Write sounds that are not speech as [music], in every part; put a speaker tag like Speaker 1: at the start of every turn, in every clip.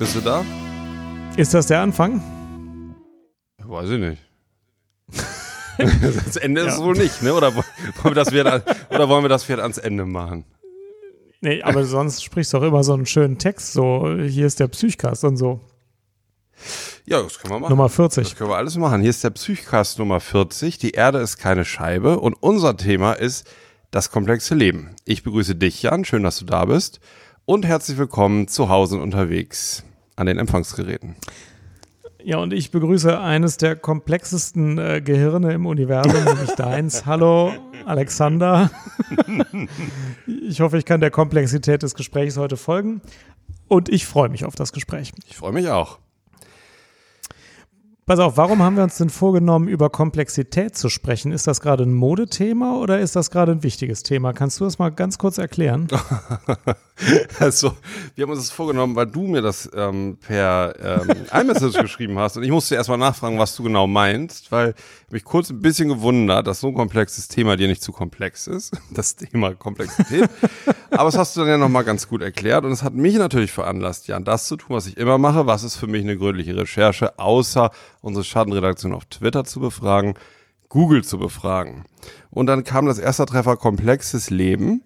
Speaker 1: Bist du da?
Speaker 2: Ist das der Anfang?
Speaker 1: Weiß ich nicht. [laughs] das Ende ist es wohl nicht, ne? Oder wollen wir das wieder, oder wollen wir das vielleicht ans Ende machen?
Speaker 2: Nee, aber sonst sprichst du auch immer so einen schönen Text, so hier ist der Psychcast und so.
Speaker 1: Ja, das können wir machen.
Speaker 2: Nummer 40.
Speaker 1: Das können wir alles machen. Hier ist der Psychcast Nummer 40. Die Erde ist keine Scheibe und unser Thema ist das komplexe Leben. Ich begrüße dich, Jan. Schön, dass du da bist. Und herzlich willkommen zu Hause und unterwegs an den Empfangsgeräten.
Speaker 2: Ja, und ich begrüße eines der komplexesten äh, Gehirne im Universum, nämlich deins. [laughs] Hallo, Alexander. ich hoffe, ich kann der Komplexität des Gesprächs heute folgen. Und ich freue mich auf das Gespräch.
Speaker 1: Ich freue mich auch.
Speaker 2: Pass auf, warum haben wir uns denn vorgenommen, über Komplexität zu sprechen? Ist das gerade ein Modethema oder ist das gerade ein wichtiges Thema? Kannst du das mal ganz kurz erklären? [laughs]
Speaker 1: also, wir haben uns das vorgenommen, weil du mir das ähm, per ähm, iMessage [laughs] geschrieben hast und ich musste erstmal nachfragen, was du genau meinst, weil ich mich kurz ein bisschen gewundert, dass so ein komplexes Thema dir nicht zu komplex ist. [laughs] Das Thema Komplexität. Aber das hast du dann ja nochmal ganz gut erklärt und es hat mich natürlich veranlasst, Jan, das zu tun, was ich immer mache. Was ist für mich eine gründliche Recherche, außer unsere Schattenredaktion auf Twitter zu befragen, Google zu befragen. Und dann kam das erste Treffer komplexes Leben,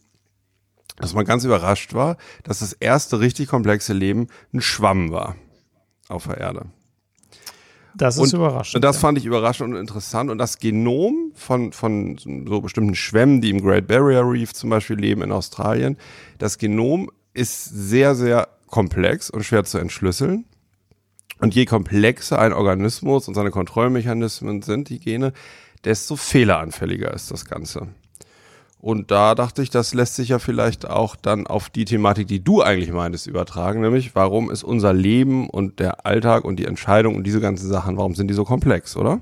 Speaker 1: dass man ganz überrascht war, dass das erste richtig komplexe Leben ein Schwamm war auf der Erde.
Speaker 2: Das ist und, überraschend.
Speaker 1: Und das ja. fand ich überraschend und interessant. Und das Genom von, von so bestimmten Schwämmen, die im Great Barrier Reef zum Beispiel leben in Australien, das Genom ist sehr, sehr komplex und schwer zu entschlüsseln. Und je komplexer ein Organismus und seine Kontrollmechanismen sind, die Gene, desto fehleranfälliger ist das Ganze. Und da dachte ich, das lässt sich ja vielleicht auch dann auf die Thematik, die du eigentlich meintest, übertragen, nämlich warum ist unser Leben und der Alltag und die Entscheidung und diese ganzen Sachen, warum sind die so komplex, oder?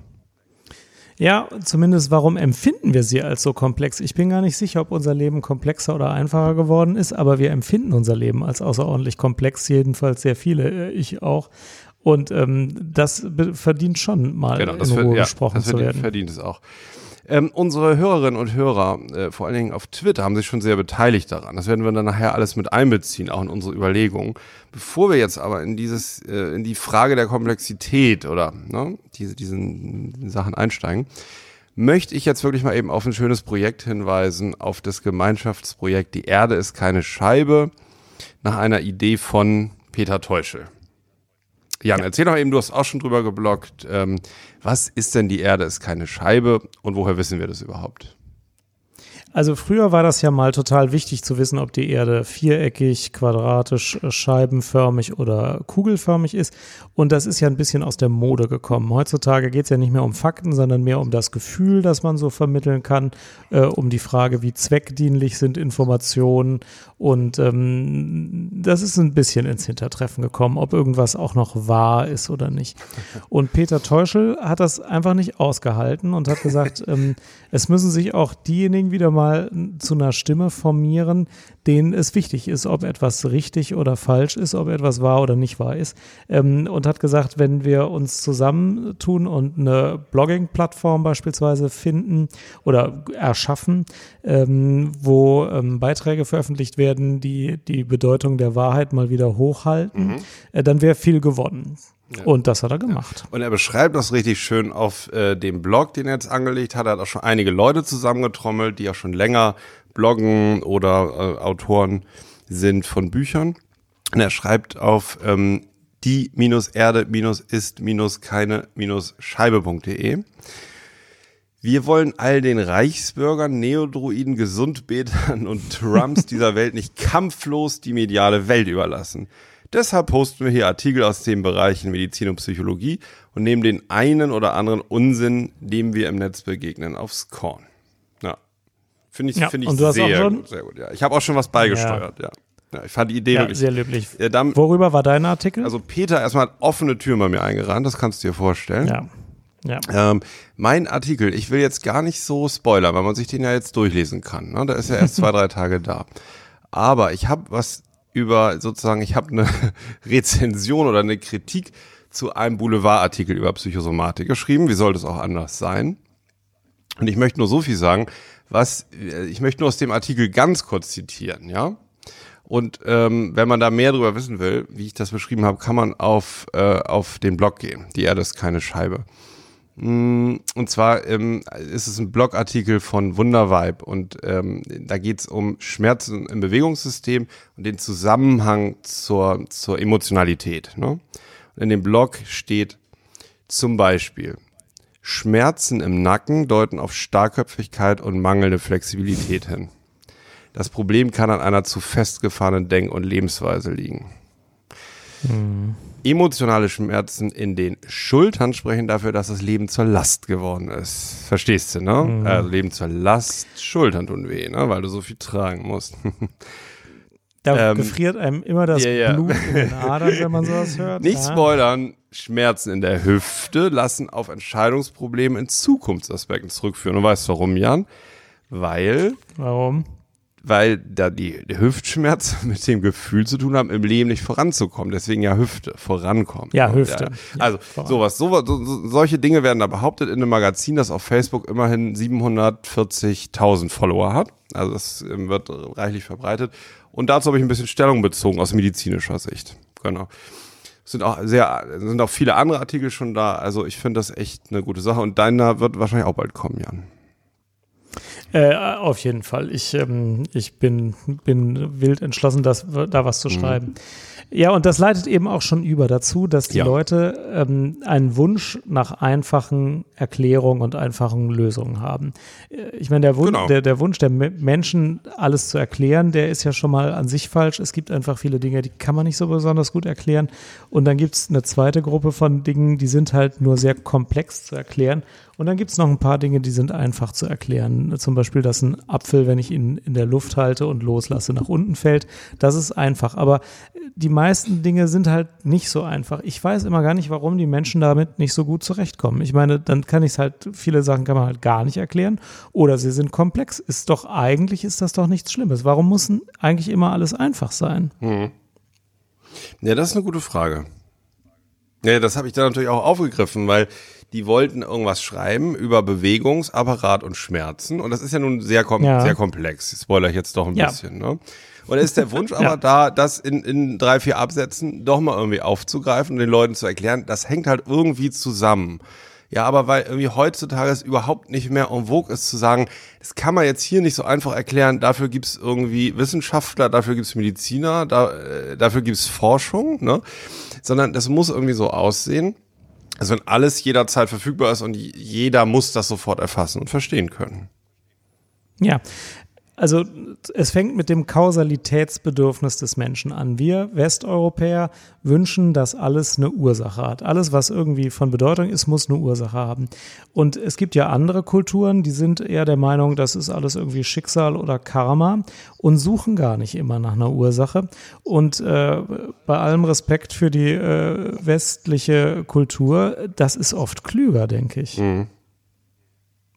Speaker 2: Ja, zumindest warum empfinden wir sie als so komplex? Ich bin gar nicht sicher, ob unser Leben komplexer oder einfacher geworden ist, aber wir empfinden unser Leben als außerordentlich komplex, jedenfalls sehr viele, äh, ich auch. Und ähm, das verdient schon mal genau, in Ruhe ja, gesprochen
Speaker 1: das
Speaker 2: zu werden.
Speaker 1: verdient es auch. Ähm, unsere Hörerinnen und Hörer, äh, vor allen Dingen auf Twitter, haben sich schon sehr beteiligt daran. Das werden wir dann nachher alles mit einbeziehen, auch in unsere Überlegungen. Bevor wir jetzt aber in dieses, äh, in die Frage der Komplexität oder ne, diese, diesen Sachen einsteigen, möchte ich jetzt wirklich mal eben auf ein schönes Projekt hinweisen, auf das Gemeinschaftsprojekt Die Erde ist keine Scheibe, nach einer Idee von Peter Teuschel. Jan, ja. erzähl doch eben, du hast auch schon drüber geblockt. Ähm, was ist denn die Erde ist keine Scheibe und woher wissen wir das überhaupt?
Speaker 2: Also früher war das ja mal total wichtig zu wissen, ob die Erde viereckig, quadratisch, scheibenförmig oder kugelförmig ist. Und das ist ja ein bisschen aus der Mode gekommen. Heutzutage geht es ja nicht mehr um Fakten, sondern mehr um das Gefühl, das man so vermitteln kann, äh, um die Frage, wie zweckdienlich sind Informationen. Und ähm, das ist ein bisschen ins Hintertreffen gekommen, ob irgendwas auch noch wahr ist oder nicht. Und Peter Teuschel hat das einfach nicht ausgehalten und hat gesagt, [laughs] ähm, es müssen sich auch diejenigen wieder mal mal zu einer Stimme formieren, denen es wichtig ist, ob etwas richtig oder falsch ist, ob etwas wahr oder nicht wahr ist. Ähm, und hat gesagt, wenn wir uns zusammentun und eine Blogging-Plattform beispielsweise finden oder erschaffen, ähm, wo ähm, Beiträge veröffentlicht werden, die die Bedeutung der Wahrheit mal wieder hochhalten, mhm. äh, dann wäre viel gewonnen. Ja. Und das hat er gemacht.
Speaker 1: Und er beschreibt das richtig schön auf äh, dem Blog, den er jetzt angelegt hat. Er hat auch schon einige Leute zusammengetrommelt, die auch schon länger bloggen oder äh, Autoren sind von Büchern. Und er schreibt auf ähm, die-erde-ist-keine-scheibe.de. Wir wollen all den Reichsbürgern, Neodruiden, Gesundbetern und Trumps dieser Welt nicht [laughs] kampflos die mediale Welt überlassen. Deshalb posten wir hier Artikel aus den Bereichen Medizin und Psychologie und nehmen den einen oder anderen Unsinn, dem wir im Netz begegnen, aufs Korn. Ja. Finde ich, ja, finde ich sehr gut, sehr gut. Ja. Ich habe auch schon was beigesteuert, ja. ja. ich fand die Idee wirklich.
Speaker 2: Sehr löblich. Ja, dann, Worüber war dein Artikel?
Speaker 1: Also Peter erstmal hat offene Türen bei mir eingerannt, das kannst du dir vorstellen.
Speaker 2: Ja. Ja.
Speaker 1: Ähm, mein Artikel, ich will jetzt gar nicht so spoilern, weil man sich den ja jetzt durchlesen kann. Ne? Da ist ja erst [laughs] zwei, drei Tage da. Aber ich habe was über sozusagen, ich habe eine [laughs] Rezension oder eine Kritik zu einem Boulevardartikel über Psychosomatik geschrieben. Wie soll das auch anders sein? Und ich möchte nur so viel sagen, was ich möchte nur aus dem Artikel ganz kurz zitieren, ja? Und ähm, wenn man da mehr darüber wissen will, wie ich das beschrieben habe, kann man auf, äh, auf den Blog gehen. Die Erde ist keine Scheibe. Mm, und zwar ähm, ist es ein Blogartikel von Wundervibe und ähm, da geht es um Schmerzen im Bewegungssystem und den Zusammenhang zur, zur Emotionalität. Ne? Und in dem Blog steht zum Beispiel, Schmerzen im Nacken deuten auf Starrköpfigkeit und mangelnde Flexibilität hin. Das Problem kann an einer zu festgefahrenen Denk- und Lebensweise liegen. Hm. Emotionale Schmerzen in den Schultern sprechen dafür, dass das Leben zur Last geworden ist. Verstehst du, ne? Mhm. Also Leben zur Last, Schultern tun weh, ne? Weil du so viel tragen musst. [laughs]
Speaker 2: Da ähm, gefriert einem immer das yeah, yeah. Blut in den Adern, wenn man sowas hört. [laughs]
Speaker 1: Nicht ja. spoilern, Schmerzen in der Hüfte lassen auf Entscheidungsprobleme in Zukunftsaspekten zurückführen. Und weißt du warum, Jan? Weil.
Speaker 2: Warum?
Speaker 1: Weil da die, Hüftschmerzen [laughs] mit dem Gefühl zu tun haben, im Leben nicht voranzukommen. Deswegen ja Hüfte, vorankommen.
Speaker 2: Ja, Hüfte.
Speaker 1: Ja, also ja, sowas, sowas so, solche Dinge werden da behauptet in einem Magazin, das auf Facebook immerhin 740.000 Follower hat. Also das ähm, wird reichlich verbreitet. Und dazu habe ich ein bisschen Stellung bezogen aus medizinischer Sicht. Genau. Es sind auch sehr, sind auch viele andere Artikel schon da. Also ich finde das echt eine gute Sache. Und deiner wird wahrscheinlich auch bald kommen, Jan.
Speaker 2: Äh, auf jeden Fall. Ich, ähm, ich bin, bin wild entschlossen, das, da was zu mhm. schreiben. Mhm. Ja, und das leitet eben auch schon über dazu, dass die ja. Leute ähm, einen Wunsch nach einfachen Erklärungen und einfachen Lösungen haben. Ich meine, der, Wun genau. der, der Wunsch der Menschen, alles zu erklären, der ist ja schon mal an sich falsch. Es gibt einfach viele Dinge, die kann man nicht so besonders gut erklären. Und dann gibt es eine zweite Gruppe von Dingen, die sind halt nur sehr komplex zu erklären. Und dann gibt es noch ein paar Dinge, die sind einfach zu erklären. Zum Beispiel, dass ein Apfel, wenn ich ihn in der Luft halte und loslasse, nach unten fällt. Das ist einfach. Aber die meisten Dinge sind halt nicht so einfach. Ich weiß immer gar nicht, warum die Menschen damit nicht so gut zurechtkommen. Ich meine, dann kann ich es halt, viele Sachen kann man halt gar nicht erklären. Oder sie sind komplex. Ist doch, eigentlich ist das doch nichts Schlimmes. Warum muss eigentlich immer alles einfach sein? Hm.
Speaker 1: Ja, das ist eine gute Frage. Ja, das habe ich dann natürlich auch aufgegriffen, weil die wollten irgendwas schreiben über Bewegungsapparat und Schmerzen. Und das ist ja nun sehr, kom ja. sehr komplex. Ich spoiler ich jetzt doch ein ja. bisschen. Ne? Und ist der Wunsch [laughs] aber ja. da, das in, in drei, vier Absätzen doch mal irgendwie aufzugreifen und den Leuten zu erklären, das hängt halt irgendwie zusammen. Ja, aber weil irgendwie heutzutage es überhaupt nicht mehr en vogue ist zu sagen, das kann man jetzt hier nicht so einfach erklären, dafür gibt's irgendwie Wissenschaftler, dafür gibt's Mediziner, da, äh, dafür gibt's Forschung, ne? Sondern das muss irgendwie so aussehen, also wenn alles jederzeit verfügbar ist und jeder muss das sofort erfassen und verstehen können.
Speaker 2: Ja, also es fängt mit dem Kausalitätsbedürfnis des Menschen an. Wir Westeuropäer wünschen, dass alles eine Ursache hat. Alles, was irgendwie von Bedeutung ist, muss eine Ursache haben. Und es gibt ja andere Kulturen, die sind eher der Meinung, das ist alles irgendwie Schicksal oder Karma und suchen gar nicht immer nach einer Ursache. Und äh, bei allem Respekt für die äh, westliche Kultur, das ist oft klüger, denke ich. Mhm.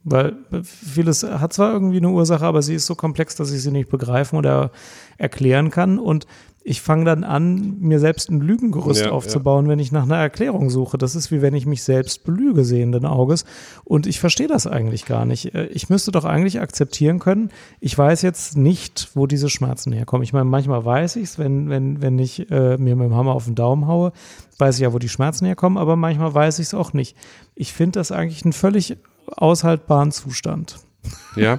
Speaker 2: Weil vieles hat zwar irgendwie eine Ursache, aber sie ist so komplex, dass ich sie nicht begreifen oder erklären kann. Und ich fange dann an, mir selbst ein Lügengerüst ja, aufzubauen, ja. wenn ich nach einer Erklärung suche. Das ist wie wenn ich mich selbst belüge sehenden Auges. Und ich verstehe das eigentlich gar nicht. Äh, ich müsste doch eigentlich akzeptieren können, ich weiß jetzt nicht, wo diese Schmerzen herkommen. Ich meine, manchmal weiß ich es, wenn, wenn, wenn ich äh, mir mit dem Hammer auf den Daumen haue, weiß ich ja, wo die Schmerzen herkommen, aber manchmal weiß ich es auch nicht. Ich finde das eigentlich ein völlig aushaltbaren Zustand?
Speaker 1: Ja.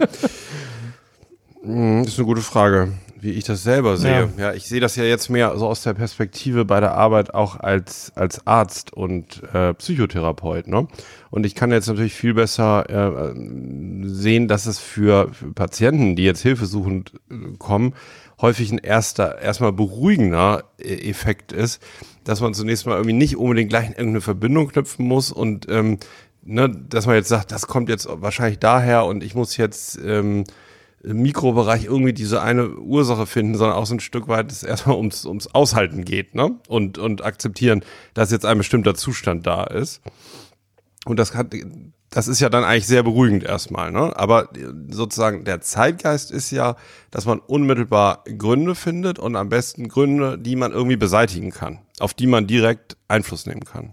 Speaker 1: Hm, das ist eine gute Frage, wie ich das selber sehe. Ja. ja, ich sehe das ja jetzt mehr so aus der Perspektive bei der Arbeit auch als, als Arzt und äh, Psychotherapeut. Ne? Und ich kann jetzt natürlich viel besser äh, sehen, dass es für, für Patienten, die jetzt hilfesuchend äh, kommen, häufig ein erster, erstmal beruhigender äh, Effekt ist, dass man zunächst mal irgendwie nicht unbedingt gleich irgendeine Verbindung knüpfen muss und ähm, ne, dass man jetzt sagt, das kommt jetzt wahrscheinlich daher und ich muss jetzt ähm, im Mikrobereich irgendwie diese eine Ursache finden, sondern auch so ein Stück weit es erstmal ums, ums Aushalten geht, ne? Und, und akzeptieren, dass jetzt ein bestimmter Zustand da ist. Und das hat, das ist ja dann eigentlich sehr beruhigend erstmal, ne? Aber sozusagen der Zeitgeist ist ja, dass man unmittelbar Gründe findet und am besten Gründe, die man irgendwie beseitigen kann, auf die man direkt Einfluss nehmen kann.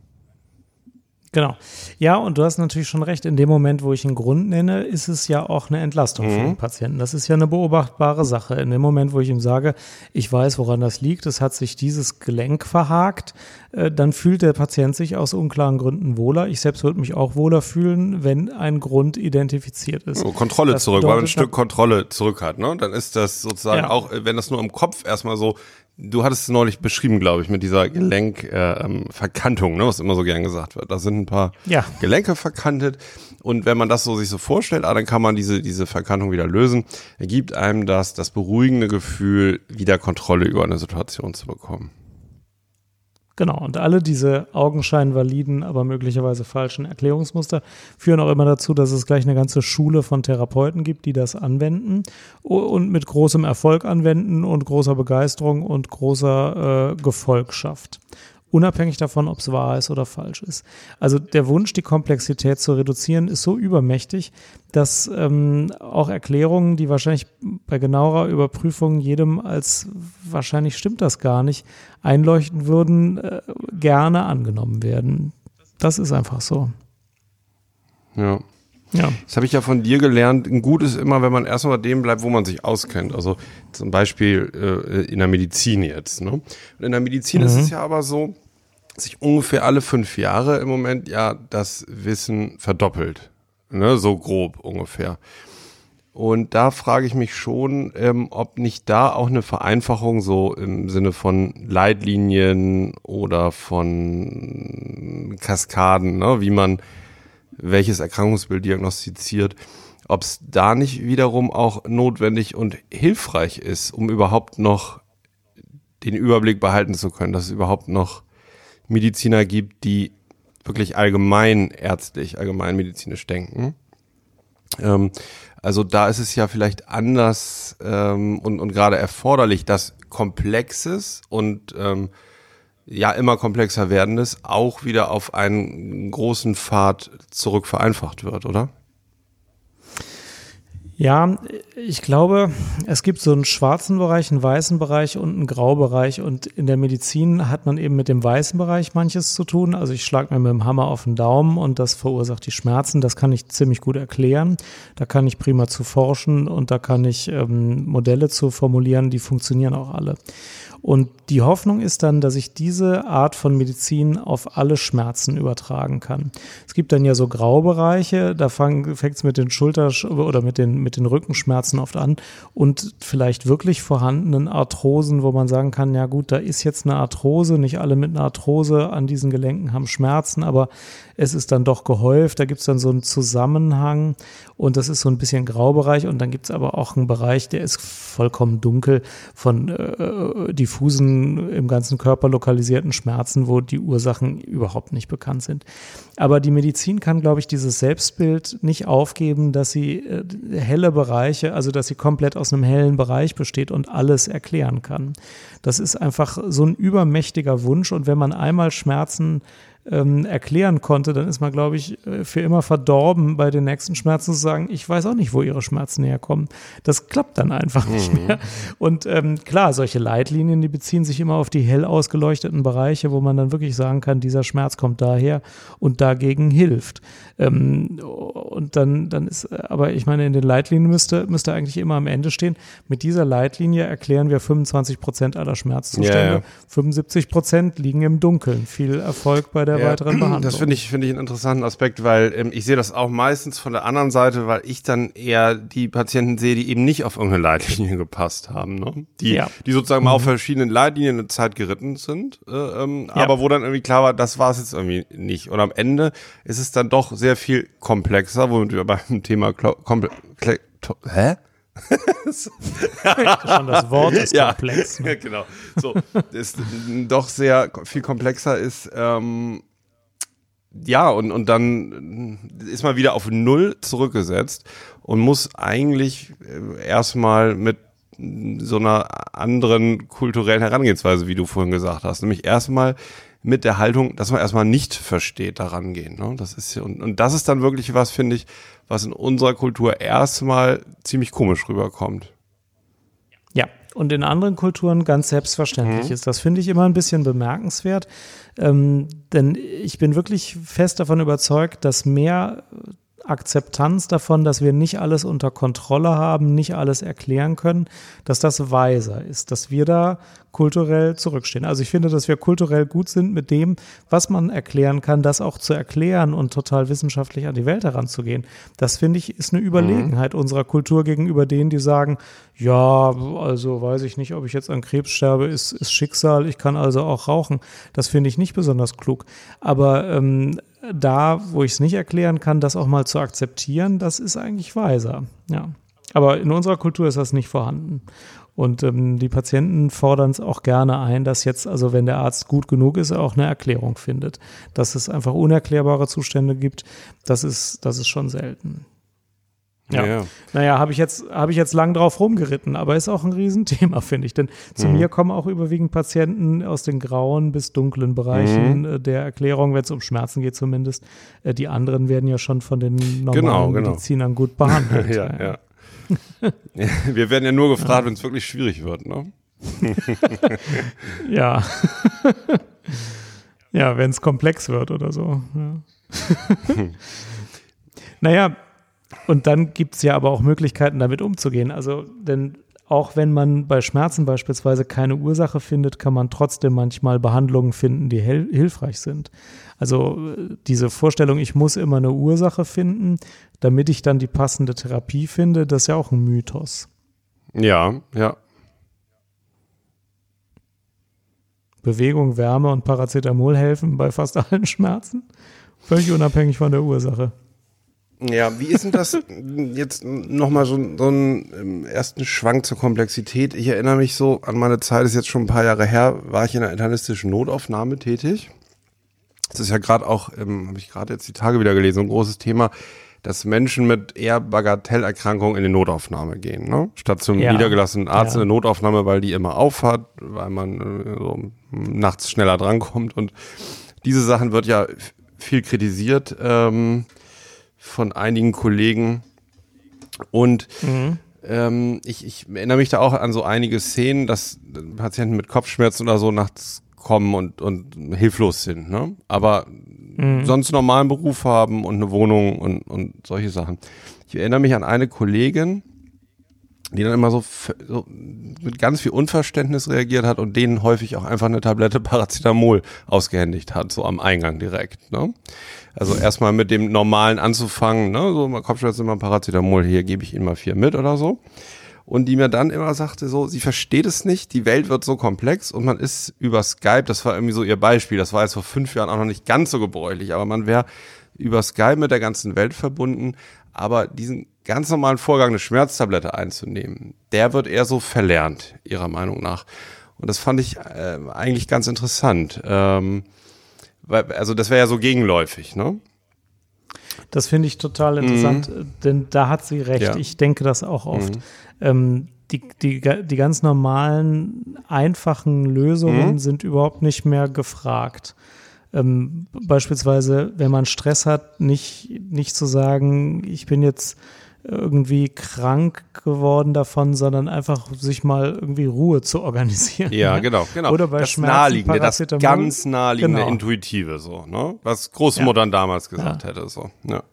Speaker 2: Genau. Ja, und du hast natürlich schon recht. In dem Moment, wo ich einen Grund nenne, ist es ja auch eine Entlastung mhm. für den Patienten. Das ist ja eine beobachtbare Sache. In dem Moment, wo ich ihm sage, ich weiß, woran das liegt, es hat sich dieses Gelenk verhakt, äh, dann fühlt der Patient sich aus unklaren Gründen wohler. Ich selbst würde mich auch wohler fühlen, wenn ein Grund identifiziert ist.
Speaker 1: Oh, Kontrolle das zurück, weil man ein Stück Kontrolle zurück hat. Ne? Dann ist das sozusagen ja. auch, wenn das nur im Kopf erstmal so Du hattest es neulich beschrieben, glaube ich, mit dieser Gelenkverkantung, äh, ne, was immer so gern gesagt wird. Da sind ein paar ja. Gelenke verkantet und wenn man das so sich so vorstellt, ah, dann kann man diese diese Verkantung wieder lösen. Ergibt einem das das beruhigende Gefühl, wieder Kontrolle über eine Situation zu bekommen.
Speaker 2: Genau, und alle diese augenscheinvaliden, aber möglicherweise falschen Erklärungsmuster führen auch immer dazu, dass es gleich eine ganze Schule von Therapeuten gibt, die das anwenden und mit großem Erfolg anwenden und großer Begeisterung und großer äh, Gefolgschaft unabhängig davon, ob es wahr ist oder falsch ist. Also der Wunsch, die Komplexität zu reduzieren, ist so übermächtig, dass ähm, auch Erklärungen, die wahrscheinlich bei genauerer Überprüfung jedem als wahrscheinlich stimmt das gar nicht, einleuchten würden, äh, gerne angenommen werden. Das ist einfach so.
Speaker 1: Ja. Ja. Das habe ich ja von dir gelernt. Ein Gut ist immer, wenn man erstmal bei dem bleibt, wo man sich auskennt. Also zum Beispiel äh, in der Medizin jetzt. Ne? Und in der Medizin mhm. ist es ja aber so, sich ungefähr alle fünf Jahre im Moment ja das Wissen verdoppelt. Ne, so grob ungefähr. Und da frage ich mich schon, ähm, ob nicht da auch eine Vereinfachung so im Sinne von Leitlinien oder von Kaskaden, ne, wie man welches Erkrankungsbild diagnostiziert, ob es da nicht wiederum auch notwendig und hilfreich ist, um überhaupt noch den Überblick behalten zu können, dass es überhaupt noch Mediziner gibt, die wirklich allgemein ärztlich, allgemeinmedizinisch denken. Ähm, also da ist es ja vielleicht anders ähm, und, und gerade erforderlich, dass Komplexes und ähm, ja immer komplexer werdendes auch wieder auf einen großen Pfad zurück vereinfacht wird, oder?
Speaker 2: Ja, ich glaube, es gibt so einen schwarzen Bereich, einen weißen Bereich und einen Graubereich. Und in der Medizin hat man eben mit dem weißen Bereich manches zu tun. Also ich schlage mir mit dem Hammer auf den Daumen und das verursacht die Schmerzen. Das kann ich ziemlich gut erklären. Da kann ich prima zu forschen und da kann ich ähm, Modelle zu formulieren, die funktionieren auch alle. Und die Hoffnung ist dann, dass ich diese Art von Medizin auf alle Schmerzen übertragen kann. Es gibt dann ja so Graubereiche, da fängt es mit den Schulter- oder mit den, mit den Rückenschmerzen oft an und vielleicht wirklich vorhandenen Arthrosen, wo man sagen kann, ja gut, da ist jetzt eine Arthrose, nicht alle mit einer Arthrose an diesen Gelenken haben Schmerzen, aber es ist dann doch gehäuft, da gibt es dann so einen Zusammenhang und das ist so ein bisschen Graubereich und dann gibt es aber auch einen Bereich, der ist vollkommen dunkel von äh, diffusen, im ganzen Körper lokalisierten Schmerzen, wo die Ursachen überhaupt nicht bekannt sind. Aber die Medizin kann, glaube ich, dieses Selbstbild nicht aufgeben, dass sie äh, helle Bereiche, also dass sie komplett aus einem hellen Bereich besteht und alles erklären kann. Das ist einfach so ein übermächtiger Wunsch und wenn man einmal Schmerzen ähm, erklären konnte, dann ist man, glaube ich, äh, für immer verdorben, bei den nächsten Schmerzen zu sagen, ich weiß auch nicht, wo ihre Schmerzen herkommen. Das klappt dann einfach mhm. nicht mehr. Und ähm, klar, solche Leitlinien, die beziehen sich immer auf die hell ausgeleuchteten Bereiche, wo man dann wirklich sagen kann, dieser Schmerz kommt daher und dagegen hilft. Ähm, und dann, dann ist, aber ich meine, in den Leitlinien müsste, müsste eigentlich immer am Ende stehen, mit dieser Leitlinie erklären wir 25 Prozent aller Schmerzzustände. Ja, ja. 75 Prozent liegen im Dunkeln. Viel Erfolg bei der ja, weiteren [clears throat] Behandlung.
Speaker 1: Das finde ich, finde ich einen interessanten Aspekt, weil ähm, ich sehe das auch meistens von der anderen Seite, weil ich dann eher die Patienten sehe, die eben nicht auf irgendeine Leitlinie [laughs] gepasst haben, ne? Die, die sozusagen mhm. mal auf verschiedenen Leitlinien eine Zeit geritten sind, äh, ähm, aber wo dann irgendwie klar war, das war es jetzt irgendwie nicht. Und am Ende ist es dann doch sehr viel komplexer, womit wir beim [laughs] Thema komplex, hä?
Speaker 2: Schon das Wort ist [laughs] ja, komplex. [laughs]
Speaker 1: Ne? Genau. So, ist doch sehr viel komplexer ist. Ähm, ja, und, und dann ist man wieder auf Null zurückgesetzt und muss eigentlich äh, erstmal mit so einer anderen kulturellen Herangehensweise, wie du vorhin gesagt hast, nämlich erstmal mit der Haltung, dass man erstmal nicht versteht, daran gehen. Ne? Das ist und, und das ist dann wirklich was, finde ich, was in unserer Kultur erstmal ziemlich komisch rüberkommt.
Speaker 2: Ja, und in anderen Kulturen ganz selbstverständlich mhm. ist. Das finde ich immer ein bisschen bemerkenswert, ähm, denn ich bin wirklich fest davon überzeugt, dass mehr Akzeptanz davon, dass wir nicht alles unter Kontrolle haben, nicht alles erklären können, dass das weiser ist, dass wir da kulturell zurückstehen. Also ich finde, dass wir kulturell gut sind mit dem, was man erklären kann, das auch zu erklären und total wissenschaftlich an die Welt heranzugehen. Das finde ich ist eine Überlegenheit mhm. unserer Kultur gegenüber denen, die sagen, ja, also weiß ich nicht, ob ich jetzt an Krebs sterbe, ist, ist Schicksal, ich kann also auch rauchen. Das finde ich nicht besonders klug. Aber ähm, da, wo ich es nicht erklären kann, das auch mal zu akzeptieren, das ist eigentlich weiser. Ja. Aber in unserer Kultur ist das nicht vorhanden. Und ähm, die Patienten fordern es auch gerne ein, dass jetzt, also wenn der Arzt gut genug ist, er auch eine Erklärung findet. Dass es einfach unerklärbare Zustände gibt, das ist, das ist schon selten. Ja. ja. Naja, habe ich jetzt, habe ich jetzt lang drauf rumgeritten, aber ist auch ein Riesenthema, [laughs] finde ich. Denn zu mhm. mir kommen auch überwiegend Patienten aus den grauen bis dunklen Bereichen mhm. Äh, der Erklärung, wenn es um Schmerzen geht zumindest. Äh, die anderen werden ja schon von den normalen genau, genau. Medizinern gut behandelt. [laughs]
Speaker 1: ja, ja. ja. Wir werden ja nur gefragt, wenn es wirklich schwierig wird, ne? [laughs]
Speaker 2: ja. ja, wenn es komplex wird oder so. Ja. naja, und dann gibt es ja aber auch Möglichkeiten, damit umzugehen. Also, denn auch wenn man bei Schmerzen beispielsweise keine Ursache findet, kann man trotzdem manchmal Behandlungen finden, die hilfreich sind. Also diese Vorstellung, ich muss immer eine Ursache finden, damit ich dann die passende Therapie finde, das ist ja auch ein Mythos.
Speaker 1: Ja, ja.
Speaker 2: Bewegung, Wärme und Paracetamol helfen bei fast allen Schmerzen, völlig unabhängig von der Ursache.
Speaker 1: Ja, wie ist denn das [laughs] jetzt nochmal so, so einen ähm, ersten Schwank zur Komplexität? Ich erinnere mich so an meine Zeit, ist jetzt schon ein paar Jahre her, war ich in einer internistischen Notaufnahme tätig. Das ist ja gerade auch, ähm, habe ich gerade jetzt die Tage wieder gelesen, ein großes Thema, dass Menschen mit eher Bagatellerkrankungen in die Notaufnahme gehen, ne? Statt zum ja. niedergelassenen Arzt ja. in der Notaufnahme, weil die immer aufhat, weil man äh, so nachts schneller drankommt. Und diese Sachen wird ja viel kritisiert. Ähm, von einigen Kollegen. Und mhm. ähm, ich, ich erinnere mich da auch an so einige Szenen, dass Patienten mit Kopfschmerzen oder so nachts kommen und, und hilflos sind, ne? Aber mhm. sonst normalen Beruf haben und eine Wohnung und, und solche Sachen. Ich erinnere mich an eine Kollegin, die dann immer so, so, mit ganz viel Unverständnis reagiert hat und denen häufig auch einfach eine Tablette [laughs] Paracetamol ausgehändigt hat, so am Eingang direkt. Ne? Also erstmal mit dem Normalen anzufangen, ne? so Kopfschmerzen immer Paracetamol, hier gebe ich Ihnen mal vier mit oder so. Und die mir dann immer sagte so, sie versteht es nicht, die Welt wird so komplex und man ist über Skype, das war irgendwie so ihr Beispiel, das war jetzt vor fünf Jahren auch noch nicht ganz so gebräuchlich, aber man wäre über Skype mit der ganzen Welt verbunden, aber diesen ganz normalen Vorgang, eine Schmerztablette einzunehmen, der wird eher so verlernt, ihrer Meinung nach. Und das fand ich äh, eigentlich ganz interessant. Ähm, weil, also das wäre ja so gegenläufig, ne?
Speaker 2: Das finde ich total interessant, mhm. denn da hat sie recht. Ja. Ich denke das auch oft. Mhm. Ähm, die, die, die ganz normalen, einfachen Lösungen mhm. sind überhaupt nicht mehr gefragt. Ähm, beispielsweise, wenn man Stress hat, nicht, nicht zu sagen, ich bin jetzt irgendwie krank geworden davon, sondern einfach sich mal irgendwie Ruhe zu organisieren.
Speaker 1: Ja, genau, genau.
Speaker 2: Oder bei
Speaker 1: das
Speaker 2: Schmerzen,
Speaker 1: naheliegende, das ganz naheliegende, genau. intuitive, so, ne? Was Großmuttern ja. damals gesagt ja. hätte, so, ja.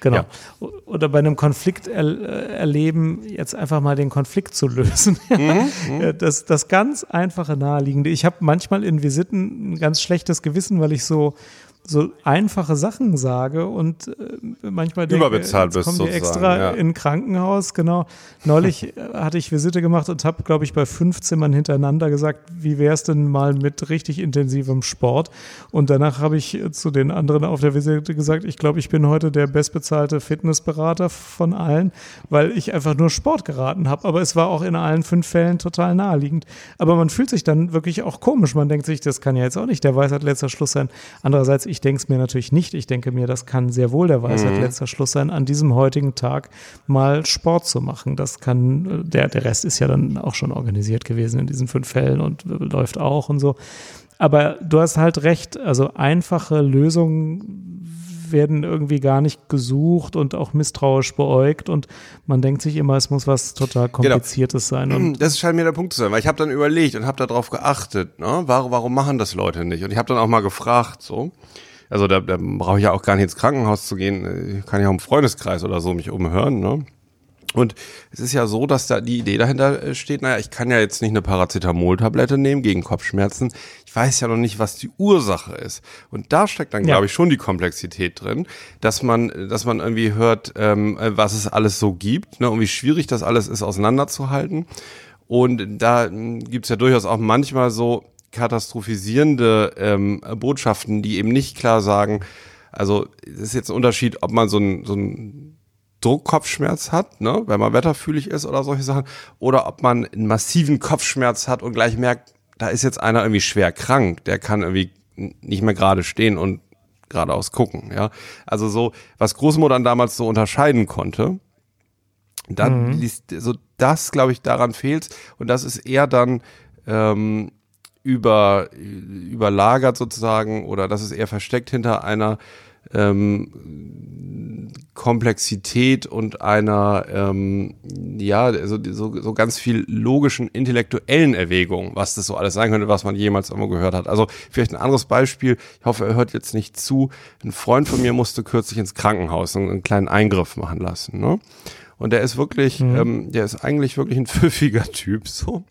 Speaker 2: Genau. Ja. Oder bei einem Konflikt er, erleben, jetzt einfach mal den Konflikt zu lösen. [laughs] Mhm, mhm, das, das ganz einfache Naheliegende. Ich habe manchmal in Visiten ein ganz schlechtes Gewissen, weil ich so so einfache Sachen sage und äh, manchmal
Speaker 1: denke, Überbezahlt
Speaker 2: kommen die extra ja. in Krankenhaus, genau. Neulich [laughs] hatte ich Visite gemacht und habe, glaube ich, bei fünf Zimmern hintereinander gesagt, wie wäre es denn mal mit richtig intensivem Sport? Und danach habe ich äh, zu den anderen auf der Visite gesagt, ich glaube, ich bin heute der bestbezahlte Fitnessberater von allen, weil ich einfach nur Sport geraten habe. Aber es war auch in allen fünf Fällen total naheliegend. Aber man fühlt sich dann wirklich auch komisch. Man denkt sich, das kann ja jetzt auch nicht der Weisheit letzter Schluss sein. Andererseits, ich denke es mir natürlich nicht. Ich denke mir, das kann sehr wohl der Weisheit mhm. letzter Schluss sein, an diesem heutigen Tag mal Sport zu machen. Das kann, der, der Rest ist ja dann auch schon organisiert gewesen in diesen fünf Fällen und läuft auch und so. Aber du hast halt recht, also einfache Lösungen werden irgendwie gar nicht gesucht und auch misstrauisch beäugt und man denkt sich immer, es muss was total genau. Kompliziertes genau. sein. Und [clears throat]
Speaker 1: das scheint mir der Punkt zu sein, weil ich habe dann überlegt und habe darauf geachtet, ne? warum, warum machen das Leute nicht? Und ich habe dann auch mal gefragt, so. Also da, da brauche ich ja auch gar nicht ins Krankenhaus zu gehen, ich kann ja auch im Freundeskreis oder so mich umhören, ne? Und es ist ja so, dass da die Idee dahinter äh, steht, naja, ich kann ja jetzt nicht eine Paracetamol-Tablette nehmen gegen Kopfschmerzen. Ich weiß ja noch nicht, was die Ursache ist. Und da steckt dann, ja. glaube ich, schon die Komplexität drin, dass man, dass man irgendwie hört, ähm, was es alles so gibt ne, und wie schwierig das alles ist, auseinanderzuhalten. Und da hm, gibt's ja durchaus auch manchmal so katastrophisierende ähm, Botschaften, die eben nicht klar sagen, also es ist jetzt ein Unterschied, ob man so ein, so ein Druckkopfschmerz hat, ne, wenn man wetterfühlig ist oder solche Sachen, oder ob man einen massiven Kopfschmerz hat und gleich merkt, da ist jetzt einer irgendwie schwer krank, der kann irgendwie nicht mehr gerade stehen und geradeaus gucken, ja. Also so, was Großmutter damals so unterscheiden konnte, dann mhm. liest, so das, glaube ich, daran fehlt und das ist eher dann ähm, über überlagert sozusagen oder das ist eher versteckt hinter einer ähm, Komplexität und einer, ähm, ja, also so, so ganz viel logischen, intellektuellen Erwägung, was das so alles sein könnte, was man jemals irgendwo gehört hat. Also vielleicht ein anderes Beispiel, ich hoffe, er hört jetzt nicht zu. Ein Freund von mir musste kürzlich ins Krankenhaus und einen kleinen Eingriff machen lassen. Ne? Und der ist wirklich, mhm. ähm, der ist eigentlich wirklich ein [laughs] pfiffiger Typ, so.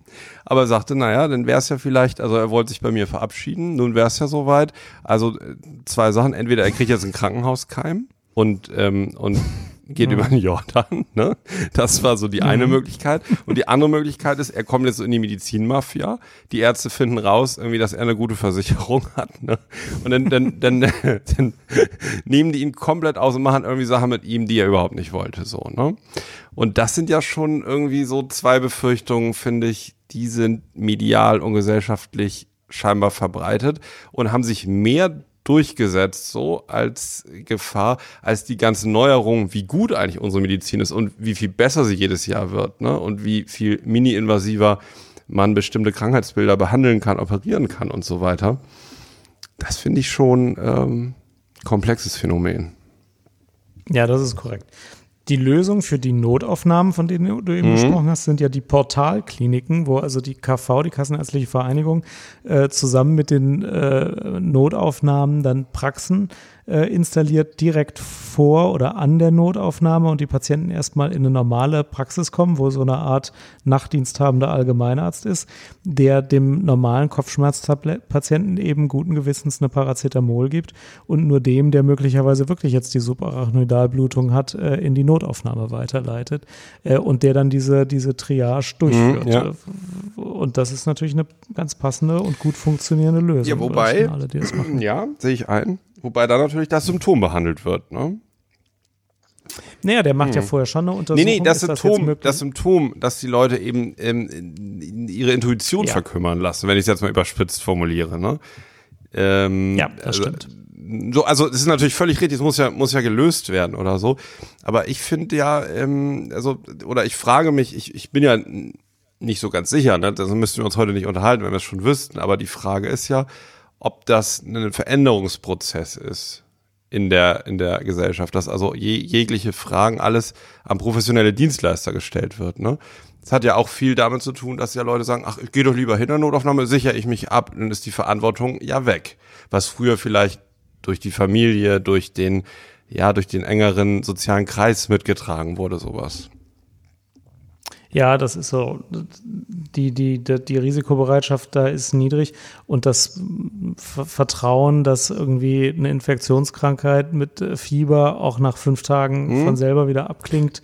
Speaker 1: Aber er sagte, naja, dann wäre es ja vielleicht, also er wollte sich bei mir verabschieden, nun wäre es ja soweit. Also äh, zwei Sachen, entweder er kriegt jetzt einen Krankenhauskeim und, ähm, und geht mhm. über den Jordan. Ne? Das war so die eine mhm. Möglichkeit. Und die andere Möglichkeit ist, er kommt jetzt so in die Medizinmafia. Die Ärzte finden raus, irgendwie, dass er eine gute Versicherung [laughs] hat. Ne? Und dann, dann, dann, [laughs] dann nehmen die ihn komplett aus und machen irgendwie Sachen mit ihm, die er überhaupt nicht wollte. So, ne? Und das sind ja schon irgendwie so zwei Befürchtungen, finde ich, die sind medial und gesellschaftlich scheinbar verbreitet und haben sich mehr durchgesetzt, so als Gefahr, als die ganzen Neuerungen, wie gut eigentlich unsere Medizin ist und wie viel besser sie jedes Jahr wird, ne? Und wie viel mini-invasiver man bestimmte Krankheitsbilder behandeln kann, operieren kann und so weiter. Das finde ich schon ähm, komplexes Phänomen.
Speaker 2: Ja, das ist korrekt. Die Lösung für die Notaufnahmen, von denen du eben mhm. gesprochen hast, sind ja die Portalkliniken, wo also die KV, die Kassenärztliche Vereinigung, äh, zusammen mit den äh, Notaufnahmen dann Praxen installiert direkt vor oder an der Notaufnahme und die Patienten erstmal in eine normale Praxis kommen, wo so eine Art nachtdiensthabender Allgemeinarzt ist, der dem normalen Kopfschmerzpatienten eben guten Gewissens eine Paracetamol gibt und nur dem, der möglicherweise wirklich jetzt die Subarachnoidalblutung hat, äh, in die Notaufnahme weiterleitet äh, und der dann diese, diese Triage durchführt. Mhm, ja. Und das ist natürlich eine ganz passende und gut funktionierende Lösung.
Speaker 1: Ja, wobei, alle, [clears throat] ja, sehe ich ein. Wobei da natürlich das Symptom behandelt wird, ne?
Speaker 2: Naja, der macht hm. ja vorher schon eine Untersuchung.
Speaker 1: Nee, nee, das Symptom, das, das, Symptom, dass die Leute eben ähm, ihre Intuition ja. verkümmern lassen, wenn ich es jetzt mal überspitzt formuliere, ne?
Speaker 2: Ähm, ja, das
Speaker 1: also,
Speaker 2: stimmt.
Speaker 1: So, also es ist natürlich völlig richtig, es muss ja, muss ja gelöst werden oder so. Aber ich finde ja, ähm, also, oder ich frage mich, ich, ich bin ja nicht so ganz sicher, ne? Das müssten wir uns heute nicht unterhalten, wenn wir es schon wüssten. Aber die Frage ist ja, ob das ein Veränderungsprozess ist in der, in der Gesellschaft, dass also je, jegliche Fragen alles an professionelle Dienstleister gestellt wird. Ne? Das hat ja auch viel damit zu tun, dass ja Leute sagen, ach, ich gehe doch lieber hin der Notaufnahme, sichere ich mich ab, dann ist die Verantwortung ja weg. Was früher vielleicht durch die Familie, durch den, ja, durch den engeren sozialen Kreis mitgetragen wurde, sowas.
Speaker 2: Ja, das ist so. Die, die, die, die Risikobereitschaft da ist niedrig und das Vertrauen, dass irgendwie eine Infektionskrankheit mit äh, Fieber auch nach fünf Tagen mhm. von selber wieder abklingt,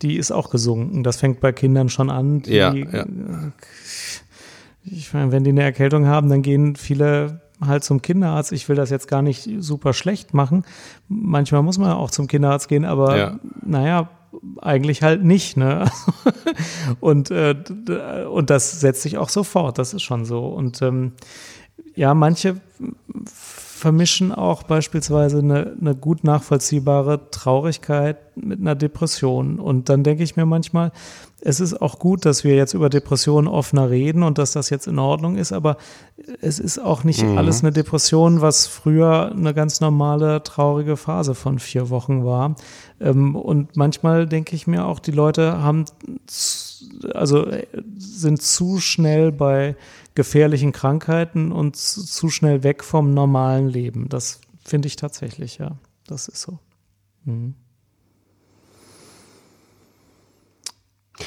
Speaker 2: die ist auch gesunken. Das fängt bei Kindern schon an. Die,
Speaker 1: ja, ja.
Speaker 2: Ich meine, wenn die eine Erkältung haben, dann gehen viele halt zum Kinderarzt. Ich will das jetzt gar nicht super schlecht machen. Manchmal muss man auch zum Kinderarzt gehen, aber ja. naja, eigentlich halt nicht. Ne? [laughs] und, äh, und das setzt sich auch sofort, das ist schon so. Und ähm, ja, manche vermischen auch beispielsweise eine, eine gut nachvollziehbare Traurigkeit mit einer Depression. Und dann denke ich mir manchmal, es ist auch gut, dass wir jetzt über Depressionen offener reden und dass das jetzt in Ordnung ist, aber es ist auch nicht mhm. alles eine Depression, was früher eine ganz normale traurige Phase von vier Wochen war. Ähm, und manchmal denke ich mir auch, die Leute haben, also äh, sind zu schnell bei gefährlichen Krankheiten und zu schnell weg vom normalen Leben. Das finde ich tatsächlich, ja. Das ist so. Mhm.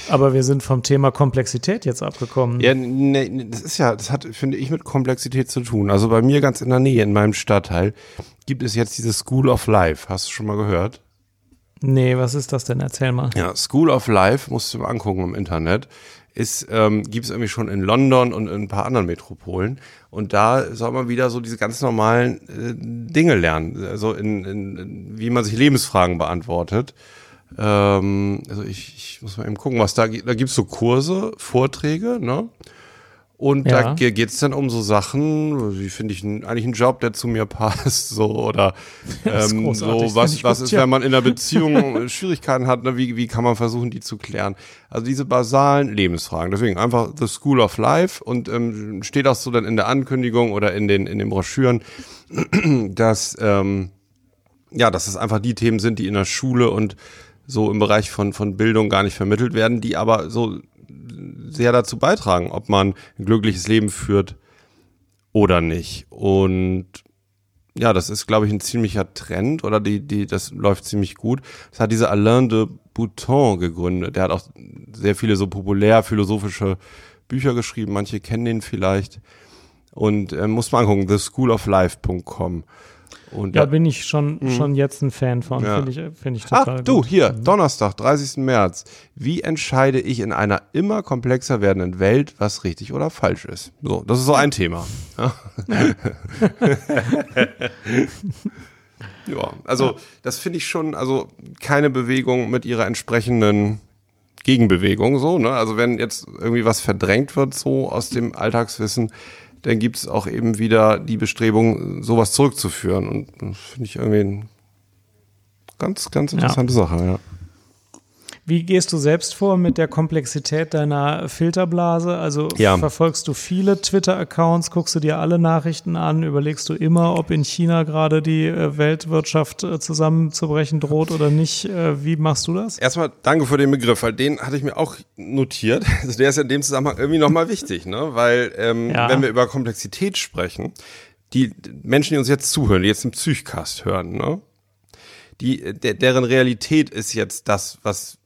Speaker 2: Aber wir sind vom Thema Komplexität jetzt abgekommen.
Speaker 1: Ja, nee, das ist ja, das hat, finde ich, mit Komplexität zu tun. Also bei mir ganz in der Nähe, in meinem Stadtteil, gibt es jetzt diese School of Life. Hast du schon mal gehört?
Speaker 2: Nee, was ist das denn? Erzähl mal.
Speaker 1: Ja, School of Life, musst du mal angucken im Internet, ist, ähm, gibt es irgendwie schon in London und in ein paar anderen Metropolen. Und da soll man wieder so diese ganz normalen äh, Dinge lernen. Also in, in, wie man sich Lebensfragen beantwortet. Ähm, also ich, ich muss mal eben gucken, was da gibt. Da gibt es so Kurse, Vorträge, ne? Und ja. da geht es dann um so Sachen, wie finde ich eigentlich einen Job, der zu mir [laughs] passt, so oder [laughs] ähm, so was, was ist, wenn man in einer [laughs] Beziehung Schwierigkeiten hat, ne, wie, wie kann man versuchen, die zu klären? Also diese basalen Lebensfragen. Deswegen einfach The School of Life und ähm, steht auch so dann in der Ankündigung oder in den in den Broschüren, [clears throat] dass ähm, ja, dass es einfach die Themen sind, die in der Schule und so im Bereich von, von Bildung gar nicht vermittelt werden, die aber so sehr dazu beitragen, ob man ein glückliches Leben führt oder nicht. Und ja, das ist, glaube ich, ein ziemlicher Trend oder die, die, das läuft ziemlich gut. Das hat dieser Alain de Bouton gegründet. Der hat auch sehr viele so populär philosophische Bücher geschrieben. Manche kennen den vielleicht. Und äh, muss man angucken, theschooloflife.com.
Speaker 2: Und da ja. bin ich schon, mhm. schon jetzt ein Fan von. Ja. Finde ich, find ich total
Speaker 1: Ach, du, hier, mhm. Donnerstag, 30. März. Wie entscheide ich in einer immer komplexer werdenden Welt, was richtig oder falsch ist? So, das ist so ein Thema. Ja, [laughs] ja also das finde ich schon, also keine Bewegung mit ihrer entsprechenden Gegenbewegung so, ne? Also wenn jetzt irgendwie was verdrängt wird so aus dem Alltagswissen, dann gibt es auch eben wieder die Bestrebung, sowas zurückzuführen. Und das finde ich irgendwie eine ganz, ganz interessante ja. Sache, ja.
Speaker 2: Wie gehst du selbst vor mit der Komplexität deiner Filterblase? Also ja. verfolgst du viele Twitter-Accounts, guckst du dir alle Nachrichten an, überlegst du immer, ob in China gerade die äh, Weltwirtschaft äh, zusammenzubrechen droht oder nicht? Äh, wie machst du das?
Speaker 1: Erstmal danke für den Begriff, weil den hatte ich mir auch notiert. [laughs] Also der ist ja in dem Zusammenhang irgendwie nochmal wichtig, ne? Weil ähm, ja. wenn wir über Komplexität sprechen, die Menschen, die uns jetzt zuhören, die jetzt den Psychcast hören, ne? Die, der, deren Realität ist jetzt das, was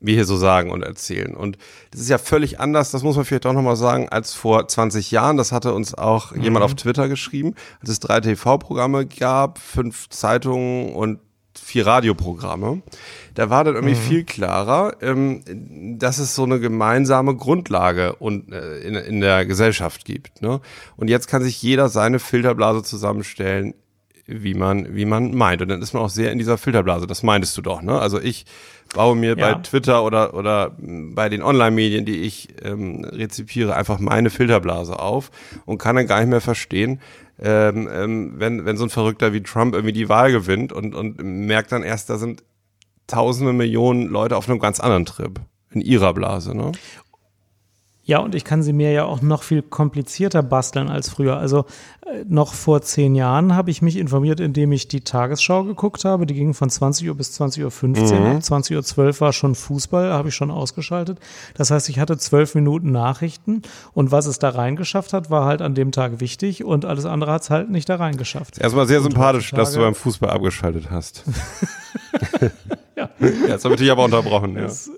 Speaker 1: wir hier so sagen und erzählen. Und das ist ja völlig anders, das muss man vielleicht auch nochmal sagen, als vor 20 Jahren. Das hatte uns auch mhm. jemand auf Twitter geschrieben, als es drei TV-Programme gab, fünf Zeitungen und vier Radioprogramme. Da war dann irgendwie mhm. viel klarer, ähm, dass es so eine gemeinsame Grundlage und, äh, in, in der Gesellschaft gibt. Ne? Und jetzt kann sich jeder seine Filterblase zusammenstellen, wie man, wie man meint. Und dann ist man auch sehr in dieser Filterblase. Das meintest du doch, ne? Also ich baue mir ja. bei Twitter oder, oder bei den Online-Medien, die ich ähm, rezipiere, einfach meine Filterblase auf und kann dann gar nicht mehr verstehen, ähm, ähm, wenn, wenn so ein Verrückter wie Trump irgendwie die Wahl gewinnt und, und merkt dann erst, da sind tausende Millionen Leute auf einem ganz anderen Trip in ihrer Blase. Ne?
Speaker 2: Ja, und ich kann sie mir ja auch noch viel komplizierter basteln als früher. Also äh, noch vor zehn Jahren habe ich mich informiert, indem ich die Tagesschau geguckt habe. Die ging von 20 Uhr bis 20.15 Uhr. Mhm. Ab 20.12 Uhr war schon Fußball, habe ich schon ausgeschaltet. Das heißt, ich hatte zwölf Minuten Nachrichten und was es da reingeschafft hat, war halt an dem Tag wichtig und alles andere hat es halt nicht da reingeschafft.
Speaker 1: Erstmal sehr und sympathisch, dass du beim Fußball abgeschaltet hast. [laughs] [laughs] ja. ja, das habe ich dich aber unterbrochen. Ja. Das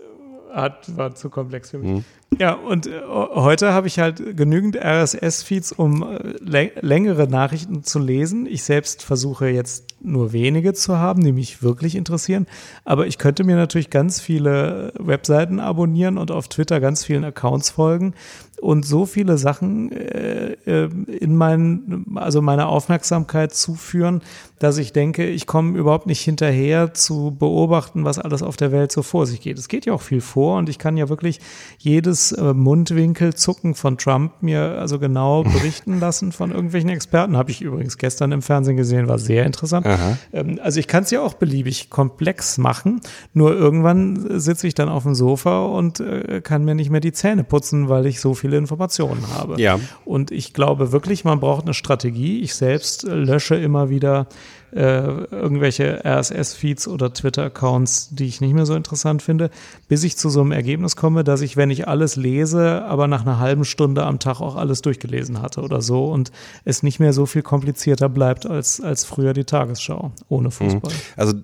Speaker 2: hat, war zu komplex für mich. Mhm. Ja, und äh, heute habe ich halt genügend RSS-Feeds, um äh, längere Nachrichten zu lesen. Ich selbst versuche jetzt nur wenige zu haben, die mich wirklich interessieren. Aber ich könnte mir natürlich ganz viele Webseiten abonnieren und auf Twitter ganz vielen Accounts folgen und so viele Sachen äh, äh in meinen, also meine Aufmerksamkeit zuführen, dass ich denke, ich komme überhaupt nicht hinterher zu beobachten, was alles auf der Welt so vor sich geht. Es geht ja auch viel vor und ich kann ja wirklich jedes äh, Mundwinkelzucken von Trump mir also genau [laughs] berichten lassen von irgendwelchen Experten. Habe ich übrigens gestern im Fernsehen gesehen, war sehr interessant. Ähm, also ich kann es ja auch beliebig komplex machen, nur irgendwann sitze ich dann auf dem Sofa und äh, kann mir nicht mehr die Zähne putzen, weil ich so viele Informationen habe.
Speaker 1: Ja.
Speaker 2: Und ich glaube wirklich, man braucht eine Strategie. Ich selbst äh, lösche immer wieder äh, irgendwelche RSS-Feeds oder Twitter-Accounts, die ich nicht mehr so interessant finde, bis ich zu so einem Ergebnis komme, dass ich, wenn ich alles lese, aber nach einer halben Stunde am Tag auch alles durchgelesen hatte oder so und es nicht mehr so viel komplizierter bleibt als, als früher die Tagesschau ohne Fußball.
Speaker 1: Also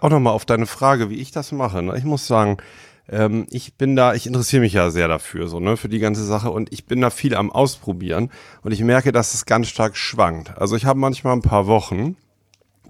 Speaker 1: auch nochmal auf deine Frage, wie ich das mache. Ne? Ich muss sagen, ähm, ich bin da, ich interessiere mich ja sehr dafür, so, ne, für die ganze Sache und ich bin da viel am Ausprobieren und ich merke, dass es ganz stark schwankt. Also ich habe manchmal ein paar Wochen,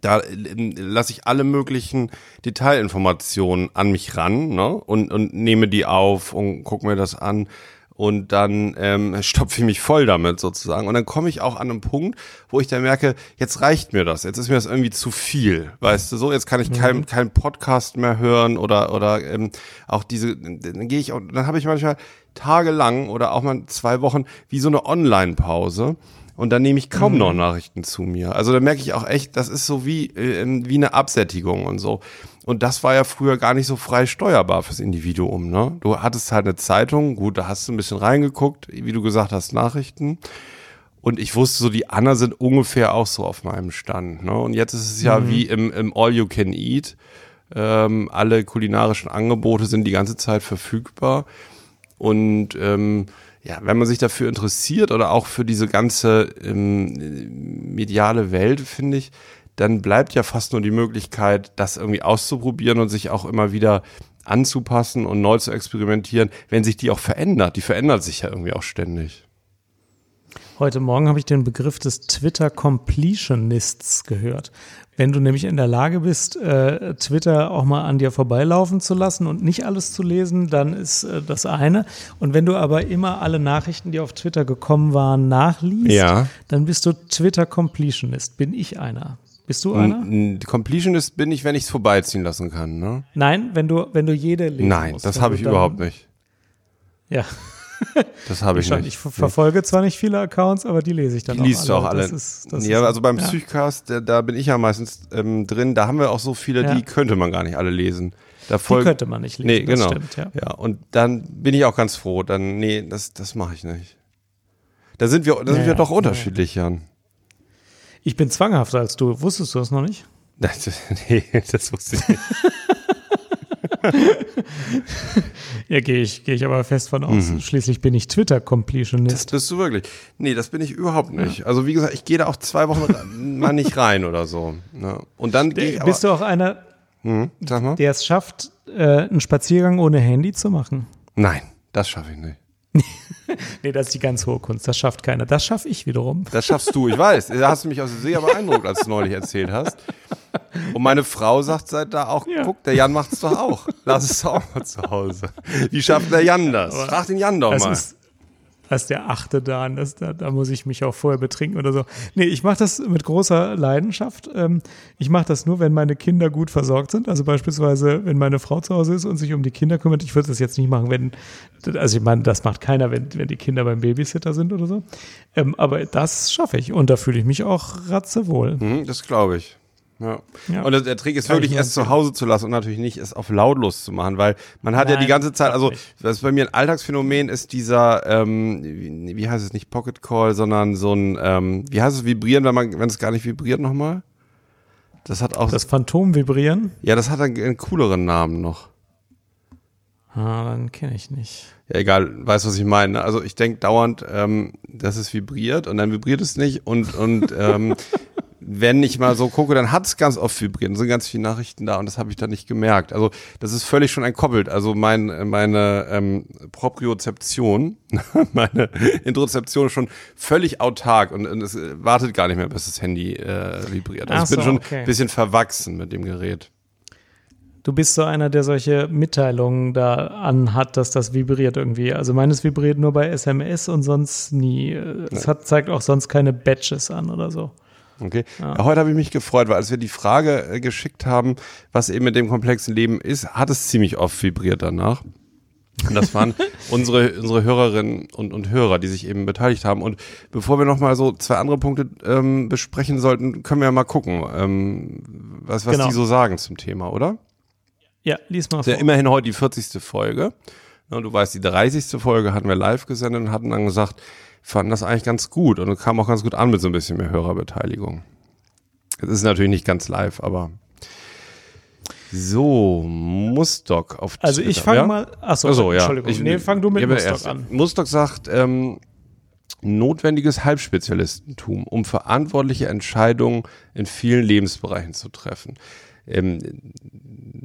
Speaker 1: da ähm, lasse ich alle möglichen Detailinformationen an mich ran ne? und, und nehme die auf und gucke mir das an und dann ähm, [laughs] stopfe ich mich voll damit sozusagen. Und dann komme ich auch an einen Punkt, wo ich dann merke, jetzt reicht mir das, jetzt ist mir das irgendwie zu viel, weißt du so, jetzt kann ich mhm. keinen kein Podcast mehr hören oder oder ähm, auch diese, dann gehe ich auch, dann habe ich manchmal tagelang oder auch mal zwei Wochen wie so eine Online-Pause und dann nehme ich kaum mhm. noch Nachrichten zu mir. Also da merke ich auch echt, das ist so wie, äh, wie eine Absättigung und so. Und das war ja früher gar nicht so frei steuerbar fürs Individuum. Ne? Du hattest halt eine Zeitung, gut, da hast du ein bisschen reingeguckt, wie du gesagt hast, Nachrichten. Und ich wusste so, die Anna sind ungefähr auch so auf meinem Stand. Ne? Und jetzt ist es ja mhm. wie im, im All You Can Eat. Ähm, alle kulinarischen Angebote sind die ganze Zeit verfügbar. Und ähm, ja, wenn man sich dafür interessiert oder auch für diese ganze ähm, mediale Welt, finde ich, dann bleibt ja fast nur die Möglichkeit, das irgendwie auszuprobieren und sich auch immer wieder anzupassen und neu zu experimentieren, wenn sich die auch verändert. Die verändert sich ja irgendwie auch ständig.
Speaker 2: Heute Morgen habe ich den Begriff des Twitter Completionists gehört. Wenn du nämlich in der Lage bist, äh, Twitter auch mal an dir vorbeilaufen zu lassen und nicht alles zu lesen, dann ist äh, das eine. Und wenn du aber immer alle Nachrichten, die auf Twitter gekommen waren, nachliest,
Speaker 1: ja.
Speaker 2: dann bist du Twitter Completionist. Bin ich einer? Bist du einer?
Speaker 1: Completionist bin ich, wenn ich es vorbeiziehen lassen kann. Ne?
Speaker 2: Nein, wenn du, wenn du jede lesen
Speaker 1: Nein,
Speaker 2: musst,
Speaker 1: das habe ich überhaupt nicht.
Speaker 2: Ja. [laughs]
Speaker 1: Das habe ich, ich, nicht.
Speaker 2: Ich verfolge zwar nicht viele Accounts, aber die lese ich dann
Speaker 1: die
Speaker 2: auch
Speaker 1: liest
Speaker 2: alle.
Speaker 1: du auch alle.
Speaker 2: Das ist, das
Speaker 1: ja, also beim
Speaker 2: ja.
Speaker 1: Psychcast, da, bin ich ja meistens ähm, drin. Da haben wir auch so viele,
Speaker 2: Ja.
Speaker 1: die könnte man gar nicht alle lesen. Da
Speaker 2: Die könnte man nicht lesen.
Speaker 1: Nee, genau.
Speaker 2: Stimmt, ja.
Speaker 1: Ja, und dann bin ich auch ganz froh. Dann, nee, das, das mache ich nicht. Da sind wir, da sind
Speaker 2: Ja,
Speaker 1: wir doch unterschiedlich, Jan.
Speaker 2: Ich bin zwanghafter als du. Wusstest du das noch nicht?
Speaker 1: Das, [laughs] nee, das wusste ich nicht. [laughs] [laughs]
Speaker 2: Ja, gehe ich, gehe ich aber fest von aus. Schließlich bin ich Twitter-Completionist.
Speaker 1: Das bist du wirklich. Nee, das bin ich überhaupt nicht. Also wie gesagt, ich gehe da auch zwei Wochen [laughs] mal nicht rein oder so. Ne? Und dann gehe ich aber,
Speaker 2: Bist du auch einer,
Speaker 1: hm, mal.
Speaker 2: der es schafft, äh, einen Spaziergang ohne Handy zu machen?
Speaker 1: Nein, das schaffe ich nicht. [laughs]
Speaker 2: Nee, das ist die ganz hohe Kunst. Das schafft keiner. Das schaffe ich wiederum.
Speaker 1: Das schaffst du, ich weiß. Da hast du mich auch sehr beeindruckt, als du neulich erzählt hast. Und meine Frau sagt seit da auch,
Speaker 2: Ja.
Speaker 1: guck, der Jan macht es doch auch. Lass es doch auch mal zu Hause. Wie schafft der Jan das?
Speaker 2: Aber
Speaker 1: Frag den Jan doch mal.
Speaker 2: ist, das ist der achte Dan. Das, da, da muss ich mich auch vorher betrinken oder so. Nee, ich mache das mit großer Leidenschaft. Ähm, ich mache das nur, wenn meine Kinder gut versorgt sind. Also beispielsweise, wenn meine Frau zu Hause ist und sich um die Kinder kümmert. Ich würde das jetzt nicht machen, wenn, also ich meine, das macht keiner, wenn, wenn die Kinder beim Babysitter sind oder so. Ähm, aber das schaffe ich und da fühle ich mich auch ratzewohl.
Speaker 1: Mhm, das glaube ich. Ja.
Speaker 2: Ja.
Speaker 1: Und der- Trick ist
Speaker 2: Kann
Speaker 1: wirklich es zu. Hause zu lassen und natürlich nicht es auf lautlos zu machen, weil man hat ja die
Speaker 2: Nein,
Speaker 1: ganze Zeit,
Speaker 2: das
Speaker 1: also
Speaker 2: nicht.
Speaker 1: was bei mir ein Alltagsphänomen ist dieser, ähm, wie, wie heißt es nicht Pocket Call, sondern so ein, ähm, wie heißt es vibrieren, wenn man, wenn es gar nicht vibriert nochmal? Das hat auch,
Speaker 2: Das Phantom vibrieren,
Speaker 1: ja, das hat einen, einen cooleren Namen noch.
Speaker 2: ah, dann kenne ich nicht.
Speaker 1: Ja, egal, weißt was ich meine. ne? Also ich denke dauernd, ähm, dass es vibriert und dann vibriert es nicht und und ähm, [laughs] wenn ich mal so gucke, dann hat es ganz oft vibriert. Sind ganz viele Nachrichten da und das habe ich dann nicht gemerkt. Also das ist völlig schon entkoppelt. Also mein, meine ähm, Propriozeption, [laughs] meine Interozeption ist schon völlig autark und, und es wartet gar nicht mehr, bis das Handy äh, vibriert. Also
Speaker 2: Ach
Speaker 1: ich bin
Speaker 2: so,
Speaker 1: schon
Speaker 2: okay.
Speaker 1: ein bisschen verwachsen mit dem Gerät.
Speaker 2: Du bist so einer, der solche Mitteilungen da anhat, dass das vibriert irgendwie. Also meines vibriert nur bei SMS und sonst nie. Es hat, zeigt auch sonst keine Badges an oder so.
Speaker 1: Okay. Ja. Heute habe ich mich gefreut, weil als wir die Frage äh, geschickt haben, was eben mit dem komplexen Leben ist, hat es ziemlich oft vibriert danach. Und das waren [laughs] unsere, unsere Hörerinnen und, und Hörer, die sich eben beteiligt haben. Und bevor wir nochmal so zwei andere Punkte ähm, besprechen sollten, können wir ja mal gucken, ähm, was, was genau. die so sagen zum Thema, oder?
Speaker 2: Ja, lies mal
Speaker 1: vor. Ja immerhin heute die 40. Folge. Ja, du weißt, die 30. Folge hatten wir live gesendet und hatten dann gesagt, fanden das eigentlich ganz gut und kam auch ganz gut an mit so ein bisschen mehr Hörerbeteiligung. Es ist natürlich nicht ganz live, aber so, Mustok auf
Speaker 2: Also ich fange ja? mal, achso,
Speaker 1: achso ja.
Speaker 2: Entschuldigung, ich, nee, fang du mit Mustok erst. an.
Speaker 1: Mustok sagt, ähm, notwendiges Halbspezialistentum, um verantwortliche Entscheidungen in vielen Lebensbereichen zu treffen. Ähm,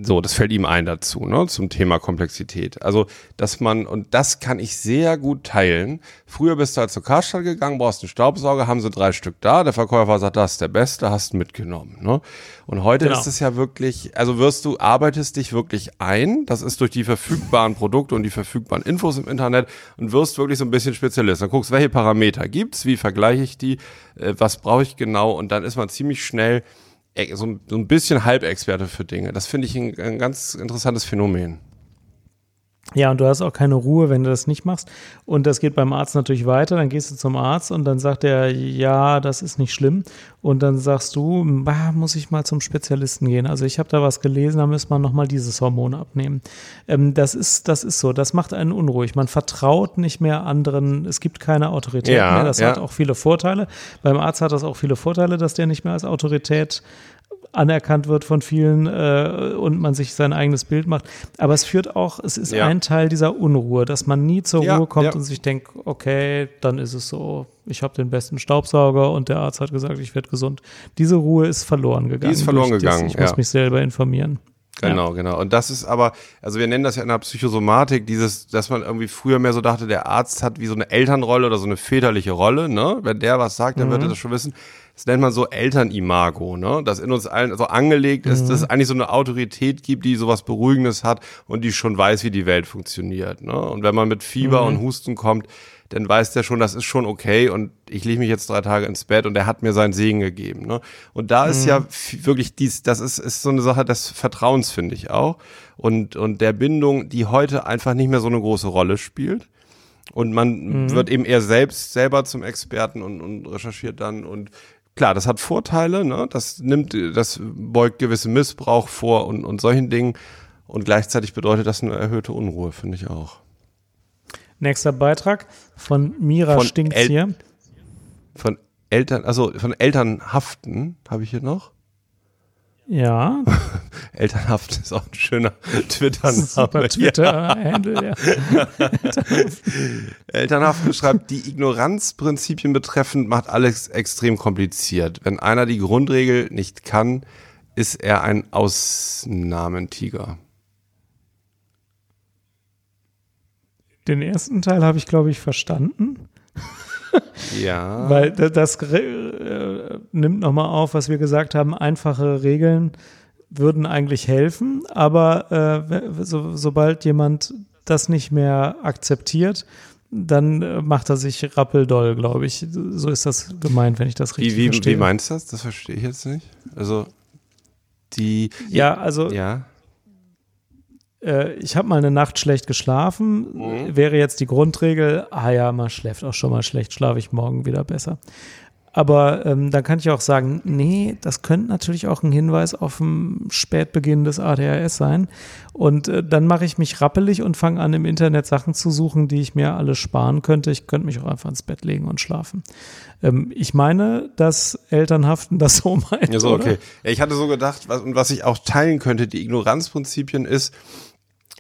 Speaker 1: so, das fällt ihm ein dazu, ne, zum Thema Komplexität. Also, dass man, und das kann ich sehr gut teilen. Früher bist du halt zur Karstadt gegangen, brauchst einen Staubsauger, haben sie drei Stück da, der Verkäufer sagt, das ist der beste, hast mitgenommen, ne. Und heute genau. ist es ja wirklich, also wirst du, arbeitest dich wirklich ein, das ist durch die verfügbaren Produkte und die verfügbaren Infos im Internet und wirst wirklich so ein bisschen Spezialist. Dann guckst, welche Parameter gibt's, wie vergleiche ich die, äh, was brauche ich genau und dann ist man ziemlich schnell so ein, bisschen Halbexperte für Dinge. Das finde ich ein ganz interessantes Phänomen.
Speaker 2: Ja, und du hast auch keine Ruhe, wenn du das nicht machst. Und das geht beim Arzt natürlich weiter. Dann gehst du zum Arzt und dann sagt er, ja, das ist nicht schlimm. Und dann sagst du, bah, muss ich mal zum Spezialisten gehen. Also ich habe da was gelesen, da müssen wir nochmal dieses Hormon abnehmen. Ähm, das, ist, das ist so, das macht einen unruhig. Man vertraut nicht mehr anderen, es gibt keine Autorität ja, mehr. Das ja. hat auch viele Vorteile. Beim Arzt hat das auch viele Vorteile, dass der nicht mehr als Autorität anerkannt wird von vielen äh, und man sich sein eigenes Bild macht. Aber es führt auch, es ist ja. ein Teil dieser Unruhe, dass man nie zur ja, Ruhe kommt ja. und sich denkt, okay, dann ist es so, ich habe den besten Staubsauger und der Arzt hat gesagt, ich werde gesund. Diese Ruhe ist verloren gegangen.
Speaker 1: Die ist verloren gegangen.
Speaker 2: Das, ich muss mich selber informieren.
Speaker 1: Genau, ja. genau. Und das ist aber, also wir nennen das ja in der Psychosomatik, dieses, dass man irgendwie früher mehr so dachte, der Arzt hat wie so eine Elternrolle oder so eine väterliche Rolle, ne? Wenn der was sagt, dann mhm. wird er das schon wissen das nennt man so Elternimago, ne? Das in uns allen so angelegt ist, mhm. dass es eigentlich so eine Autorität gibt, die sowas Beruhigendes hat und die schon weiß, wie die Welt funktioniert, ne? Und wenn man mit Fieber mhm. und Husten kommt, dann weiß der schon, das ist schon okay und ich lege mich jetzt drei Tage ins Bett und er hat mir seinen Segen gegeben. Ne? Und da ist mhm. ja wirklich dies, das ist, ist so eine Sache des Vertrauens, finde ich auch. Und, und der Bindung, die heute einfach nicht mehr so eine große Rolle spielt. Und man mhm. wird eben eher selbst selber zum Experten und, und recherchiert dann und klar, das hat Vorteile, ne? das nimmt, das beugt gewisse Missbrauch vor und, und solchen Dingen. Und gleichzeitig bedeutet das eine erhöhte Unruhe, finde ich auch.
Speaker 2: Nächster Beitrag von Mira von Stinks El hier.
Speaker 1: Von Eltern, also von Elternhaften habe ich hier noch.
Speaker 2: Ja. [laughs]
Speaker 1: Elternhaft ist auch ein schöner Twitter-Name.
Speaker 2: Super Twitter-Handle, ja. [laughs]
Speaker 1: Elternhaft schreibt, die Ignoranzprinzipien betreffend macht alles extrem kompliziert. Wenn einer die Grundregel nicht kann, ist er ein Ausnahmentiger.
Speaker 2: Den ersten Teil habe ich, glaube ich, verstanden.
Speaker 1: Ja. [laughs]
Speaker 2: Weil das äh, nimmt nochmal auf, was wir gesagt haben, einfache Regeln würden eigentlich helfen, aber äh, so, sobald jemand das nicht mehr akzeptiert, dann äh, macht er sich rappeldoll, glaube ich. So ist das gemeint, wenn ich das richtig
Speaker 1: wie, wie,
Speaker 2: verstehe.
Speaker 1: Wie meinst du das? Das verstehe ich jetzt nicht. Also die.
Speaker 2: Ja, also.
Speaker 1: Ja
Speaker 2: äh, ich habe mal eine Nacht schlecht geschlafen, mhm. wäre jetzt die Grundregel, ah ja, man schläft auch schon mal schlecht, schlafe ich morgen wieder besser. Aber ähm, dann kann ich auch sagen, nee, das könnte natürlich auch ein Hinweis auf ein Spätbeginn des ADHS sein. Und äh, dann mache ich mich rappelig und fange an, im Internet Sachen zu suchen, die ich mir alle sparen könnte. Ich könnte mich auch einfach ins Bett legen und schlafen. Ähm, ich meine, dass Elternhaften das so [laughs] meinen.
Speaker 1: Ja, so, okay. Ja, ich hatte so gedacht, was, und was ich auch teilen könnte, die Ignoranzprinzipien ist,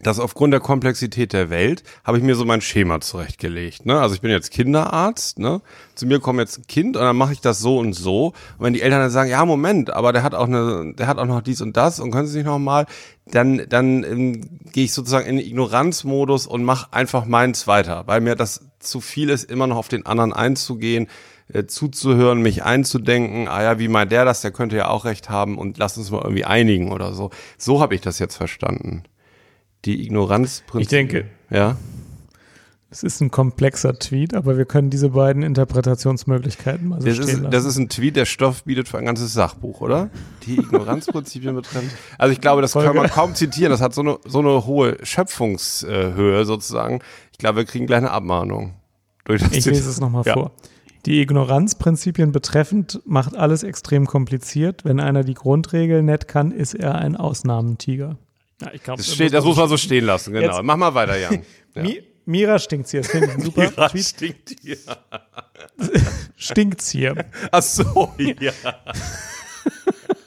Speaker 1: dass aufgrund der Komplexität der Welt habe ich mir so mein Schema zurechtgelegt. Ne? Also ich bin jetzt Kinderarzt, ne? zu mir kommt jetzt ein Kind und dann mache ich das so und so. Und wenn die Eltern dann sagen, ja Moment, aber der hat auch eine, der hat auch noch dies und das und können Sie nicht noch mal, dann dann ähm, gehe ich sozusagen in Ignoranzmodus und mache einfach meins weiter, weil mir das zu viel ist, immer noch auf den anderen einzugehen äh, zuzuhören, mich einzudenken, ah ja, wie meint der das, der könnte ja auch recht haben und lass uns mal irgendwie einigen oder so. So habe ich das jetzt verstanden die Ignoranzprinzip.
Speaker 2: Ich denke.
Speaker 1: Ja.
Speaker 2: Es ist ein komplexer Tweet, aber wir können diese beiden Interpretationsmöglichkeiten mal so
Speaker 1: das
Speaker 2: stehen
Speaker 1: ist,
Speaker 2: lassen.
Speaker 1: das ist ein Tweet, der Stoff bietet für ein ganzes Sachbuch, oder? Die Ignoranzprinzipien betreffen. Also ich glaube, das
Speaker 2: Folge.
Speaker 1: kann man kaum zitieren. Das hat so eine, so eine hohe Schöpfungshöhe sozusagen. Ich glaube, wir kriegen gleich eine Abmahnung. Durch das
Speaker 2: Ich
Speaker 1: Zitat.
Speaker 2: lese es nochmal
Speaker 1: Ja.
Speaker 2: vor. Die Ignoranzprinzipien betreffend macht alles extrem kompliziert. Wenn einer die Grundregeln nett kann, ist er ein Ausnahmentiger. Ja, ich glaube,
Speaker 1: Das, steht, das muss man so stehen lassen, genau.
Speaker 2: Jetzt-
Speaker 1: Mach mal weiter, Jan. [laughs] Ja.
Speaker 2: Mi Mira stinkt's hier. Das finde ich ein super
Speaker 1: Mira
Speaker 2: Tweet.
Speaker 1: stinkt hier. [laughs]
Speaker 2: Stinkt's hier.
Speaker 1: Ach so, ja. [laughs]